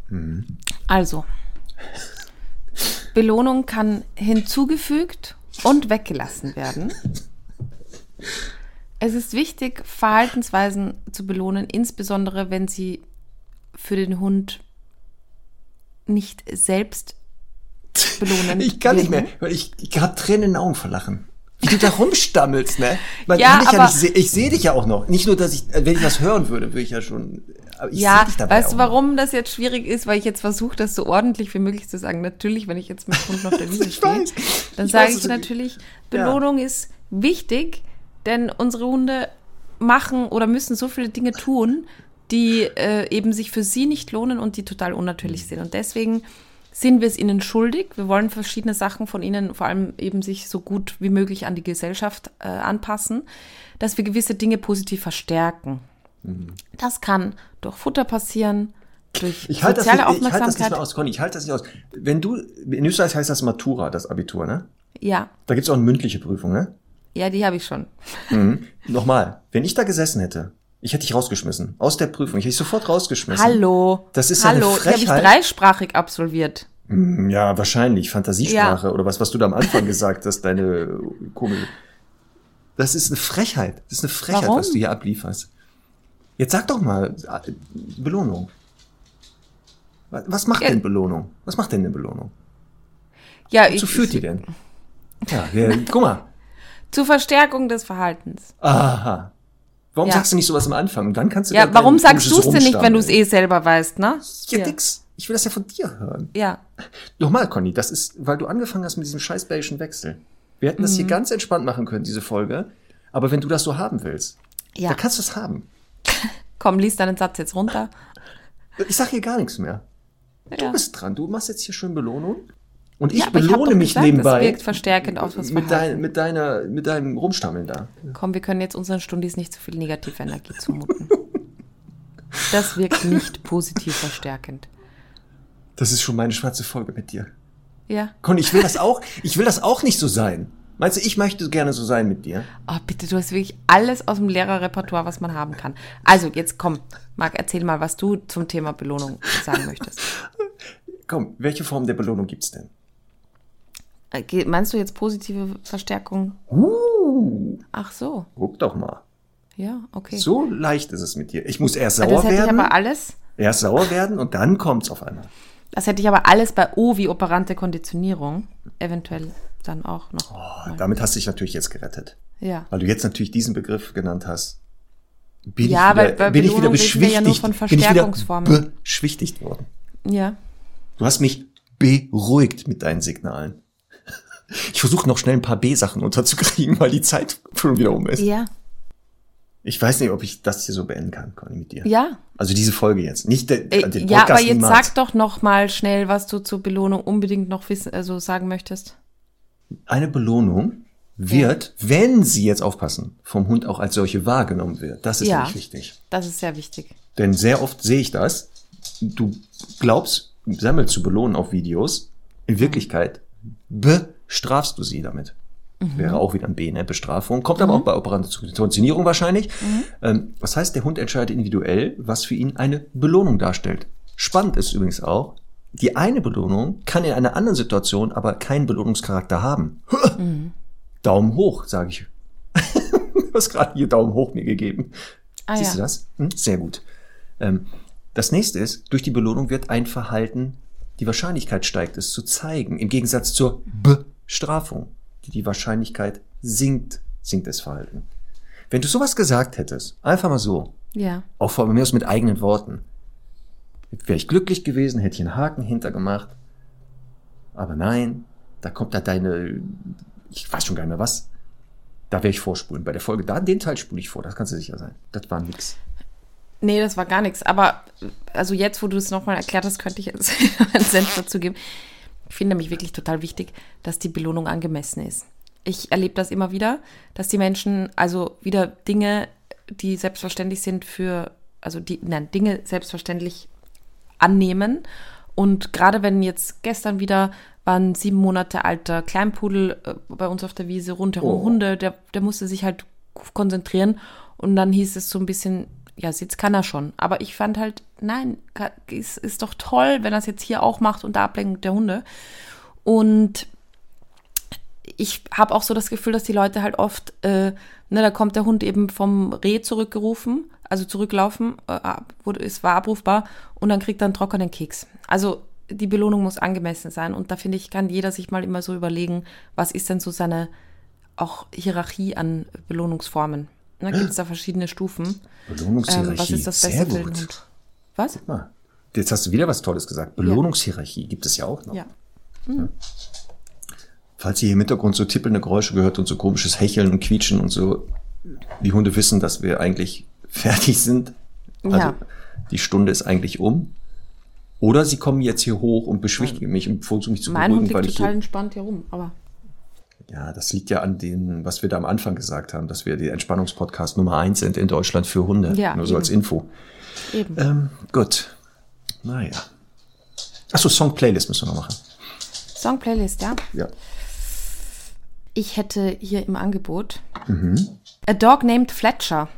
B: Mhm. Also, Belohnung kann hinzugefügt und weggelassen werden. (laughs) Es ist wichtig, Verhaltensweisen zu belohnen, insbesondere wenn sie für den Hund nicht selbst belohnen. (laughs)
A: Ich kann nicht mehr, weil ich, ich habe Tränen in den Augen verlachen. Wie du da rumstammelst, ne?
B: Man, ja,
A: ich
B: aber,
A: ja nicht, ich sehe dich ja auch noch. Nicht nur, dass ich, wenn ich das hören würde, würde ich ja schon.
B: Ich ja, weißt du, warum noch. das jetzt schwierig ist? Weil ich jetzt versuche, das so ordentlich wie möglich zu sagen. Natürlich, wenn ich jetzt mit Hund auf der (laughs) Wiese stehe, dann sage ich natürlich, Belohnung ja. ist wichtig, denn unsere Hunde machen oder müssen so viele Dinge tun, die äh, eben sich für sie nicht lohnen und die total unnatürlich sind. Und deswegen sind wir es ihnen schuldig. Wir wollen verschiedene Sachen von ihnen, vor allem eben sich so gut wie möglich an die Gesellschaft äh, anpassen, dass wir gewisse Dinge positiv verstärken. Mhm. Das kann durch Futter passieren, durch
A: ich halte soziale das nicht, Aufmerksamkeit. Ich halte das nicht mehr aus, Conny, ich halte das nicht aus. Wenn du, in Österreich heißt das Matura, das Abitur, ne?
B: Ja.
A: Da gibt es auch eine mündliche Prüfung, ne?
B: Ja, die habe ich schon.
A: Mhm. Nochmal, wenn ich da gesessen hätte, ich hätte dich rausgeschmissen. Aus der Prüfung. Ich hätte dich sofort rausgeschmissen.
B: Hallo.
A: Das ist
B: Hallo.
A: ja eine Frechheit.
B: Die habe ich dreisprachig absolviert.
A: Mhm, ja, wahrscheinlich. Fantasiesprache ja. oder was, was du da am Anfang (laughs) gesagt hast, deine komische. Das ist eine Frechheit. Das ist eine Frechheit, Warum? was du hier ablieferst. Jetzt sag doch mal, äh, Belohnung. Was macht ja. denn Belohnung? Was macht denn eine Belohnung?
B: Ja,
A: Wozu ich, führt die denn? Ja, wir, guck mal.
B: Zur Verstärkung des Verhaltens.
A: Aha. Warum ja. sagst du nicht sowas am Anfang? dann kannst du
B: Ja, warum sagst du es denn nicht, wenn du es eh selber weißt, ne?
A: Ja, ja, nix. Ich will das ja von dir hören.
B: Ja.
A: Nochmal, Conny, das ist, weil du angefangen hast mit diesem scheiß belgischen Wechsel. Wir hätten das mhm. hier ganz entspannt machen können, diese Folge. Aber wenn du das so haben willst, ja. dann kannst du es haben. (laughs)
B: Komm, lies deinen Satz jetzt runter.
A: Ich sag hier gar nichts mehr. Ja. Du bist dran. Du machst jetzt hier schön Belohnung. Und ich ja, belohne ich mich gesagt, nebenbei. Das
B: wirkt verstärkend auf das
A: mit, dein, mit, deiner, mit deinem Rumstammeln da.
B: Komm, wir können jetzt unseren Stundis nicht zu viel negative Energie zumuten. (laughs) das wirkt nicht positiv verstärkend.
A: Das ist schon meine schwarze Folge mit dir.
B: Ja.
A: Con, ich will das auch, ich will das auch nicht so sein. Meinst du, ich möchte gerne so sein mit dir?
B: Oh, bitte, du hast wirklich alles aus dem Lehrerrepertoire, was man haben kann. Also, jetzt komm, Marc, erzähl mal, was du zum Thema Belohnung sagen möchtest.
A: komm, welche Form der Belohnung gibt's denn?
B: Äh, meinst du jetzt positive Verstärkung?
A: Uh.
B: Ach so.
A: Guck doch mal.
B: Ja, okay.
A: So leicht ist es mit dir. Ich muss erst sauer das hätte werden.
B: Ich aber alles.
A: Erst sauer werden und dann kommt's auf einmal.
B: Das hätte ich aber alles bei O wie operante Konditionierung eventuell dann auch noch.
A: Oh, damit hast du dich natürlich jetzt gerettet.
B: Ja.
A: Weil du jetzt natürlich diesen Begriff genannt hast.
B: Bin ja, ich wieder, bei, bei bin ich wieder beschwichtigt, ja nur von Verstärkungsformen.
A: Bin ich wieder beschwichtigt worden.
B: Ja.
A: Du hast mich beruhigt mit deinen Signalen. Ich versuche noch schnell ein paar B-Sachen unterzukriegen, weil die Zeit schon wieder um ist.
B: Ja.
A: Ich weiß nicht, ob ich das hier so beenden kann, Conny, mit dir.
B: Ja.
A: Also diese Folge jetzt, nicht de,
B: äh, den Podcast Ja, aber jetzt sag doch noch mal schnell, was du zur Belohnung unbedingt noch wissen, also sagen möchtest.
A: Eine Belohnung wird, ja. wenn sie jetzt aufpassen, vom Hund auch als solche wahrgenommen wird. Das ist ja, nämlich wichtig.
B: Das ist sehr wichtig.
A: Denn sehr oft sehe ich das. Du glaubst, Sammel zu belohnen auf Videos. In Wirklichkeit bestrafst du sie damit. Mhm. Wäre auch wieder ein B, ne? Bestrafung. Kommt mhm. aber auch bei operanter Konditionierung wahrscheinlich. Mhm. Ähm, was heißt, der Hund entscheidet individuell, was für ihn eine Belohnung darstellt. Spannend ist übrigens auch, die eine Belohnung kann in einer anderen Situation aber keinen Belohnungscharakter haben. Mhm. Daumen hoch, sage ich. (laughs) du hast gerade hier Daumen hoch mir gegeben. Ah, Siehst ja. du das? Hm? Sehr gut. Ähm, das nächste ist, durch die Belohnung wird ein Verhalten, die Wahrscheinlichkeit steigt, es zu zeigen. Im Gegensatz zur Bestrafung die Wahrscheinlichkeit sinkt, sinkt das Verhalten. Wenn du sowas gesagt hättest, einfach mal so,
B: ja.
A: auch von mir aus mit eigenen Worten, wäre ich glücklich gewesen, hätte ich einen Haken hintergemacht. Aber nein, da kommt da deine, ich weiß schon gar nicht mehr was. Da werde ich vorspulen. Bei der Folge, da den Teil spule ich vor, das kannst du sicher sein. Das war nix.
B: Nee, das war gar nichts. Aber also jetzt, wo du es nochmal erklärt hast, könnte ich jetzt (laughs) einen Senf dazu geben. Ich finde nämlich wirklich total wichtig, dass die Belohnung angemessen ist. Ich erlebe das immer wieder, dass die Menschen also wieder Dinge, die selbstverständlich sind für, also die, nein, Dinge selbstverständlich annehmen. Und gerade wenn jetzt gestern wieder war ein sieben Monate alter Kleinpudel äh, bei uns auf der Wiese, rundherum oh. Hunde, der, der musste sich halt konzentrieren. Und dann hieß es so ein bisschen, ja, Sitz kann er schon. Aber ich fand halt, nein, es ist doch toll, wenn er es jetzt hier auch macht und da ablenkt der Hunde. Und ich habe auch so das Gefühl, dass die Leute halt oft, äh, ne, da kommt der Hund eben vom Reh zurückgerufen, also zurücklaufen, äh, wurde, es war abrufbar und dann kriegt er einen trockenen Keks. Also die Belohnung muss angemessen sein und da finde ich, kann jeder sich mal immer so überlegen, was ist denn so seine auch Hierarchie an Belohnungsformen. Da gibt es da verschiedene Stufen.
A: Belohnungshierarchie.
B: Ähm, was ist das Beste Sehr für den Hund? Was?
A: Mal. Jetzt hast du wieder was Tolles gesagt. Belohnungshierarchie ja. gibt es ja auch noch.
B: Ja. Hm. ja.
A: Falls ihr hier im Hintergrund so tippelnde Geräusche gehört und so komisches Hecheln und Quietschen und so, die Hunde wissen, dass wir eigentlich (laughs) fertig sind. Also ja. die Stunde ist eigentlich um. Oder sie kommen jetzt hier hoch und beschwichtigen mich und versuchen mich zu
B: mein beruhigen. Hund liegt weil total entspannt hier rum, aber
A: ja, das liegt ja an dem, was wir da am Anfang gesagt haben, dass wir die Entspannungspodcast Nummer eins sind in Deutschland für Hunde. Ja, Nur so eben. als Info. Eben. Ähm, gut. Naja. Achso, Song-Playlist müssen wir noch machen.
B: Song-Playlist, ja?
A: Ja.
B: Ich hätte hier im Angebot mhm. A Dog Named Fletcher.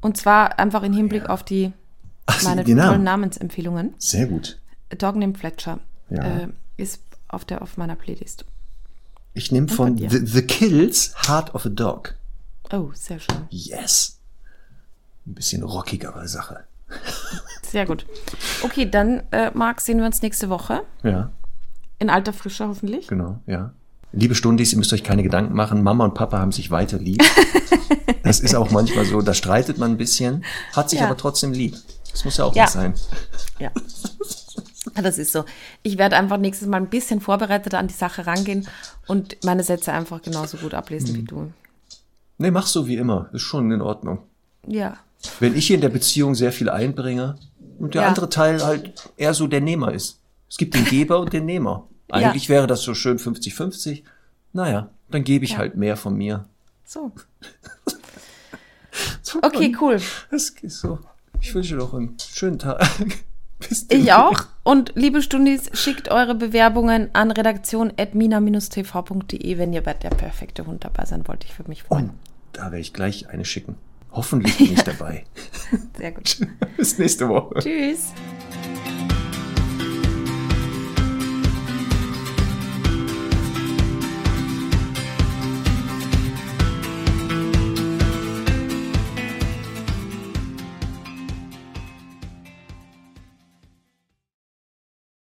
B: Und zwar einfach im Hinblick ja. auf die Ach, meine die tollen Namensempfehlungen.
A: Sehr gut.
B: A Dog Named Fletcher ja. äh, ist auf, der, auf meiner Playlist.
A: Ich nehme von The, The, Kills Heart of a Dog.
B: Oh, sehr schön.
A: Yes. Ein bisschen rockigere Sache.
B: Sehr gut. Okay, dann, äh, Marc, sehen wir uns nächste Woche.
A: Ja.
B: In alter Frische hoffentlich.
A: Genau, ja. Liebe Stundis, ihr müsst euch keine Gedanken machen. Mama und Papa haben sich weiter lieb. (laughs) das ist auch manchmal so, da streitet man ein bisschen, hat sich ja. aber trotzdem lieb. Das muss ja auch ja. nicht sein.
B: Ja. Das ist so. Ich werde einfach nächstes Mal ein bisschen vorbereiteter an die Sache rangehen und meine Sätze einfach genauso gut ablesen mhm. wie du.
A: Nee, mach so wie immer. Ist schon in Ordnung.
B: Ja.
A: Wenn ich in der Beziehung sehr viel einbringe und der ja. andere Teil halt eher so der Nehmer ist. Es gibt den Geber und den Nehmer. Eigentlich ja. wäre das so schön 50-50. Naja, dann gebe ich ja. halt mehr von mir.
B: So. (laughs) so okay, cool.
A: Das ist so. Ich wünsche noch einen schönen Tag. (laughs)
B: ich auch. Und liebe Stundis, schickt eure Bewerbungen an redaktion.mina-tv.de, wenn ihr bei der perfekte Hund dabei sein wollt. Ich würde mich freuen. Und
A: da werde ich gleich eine schicken. Hoffentlich bin ich dabei. (laughs)
B: Sehr gut. (laughs)
A: Bis nächste Woche.
B: Tschüss.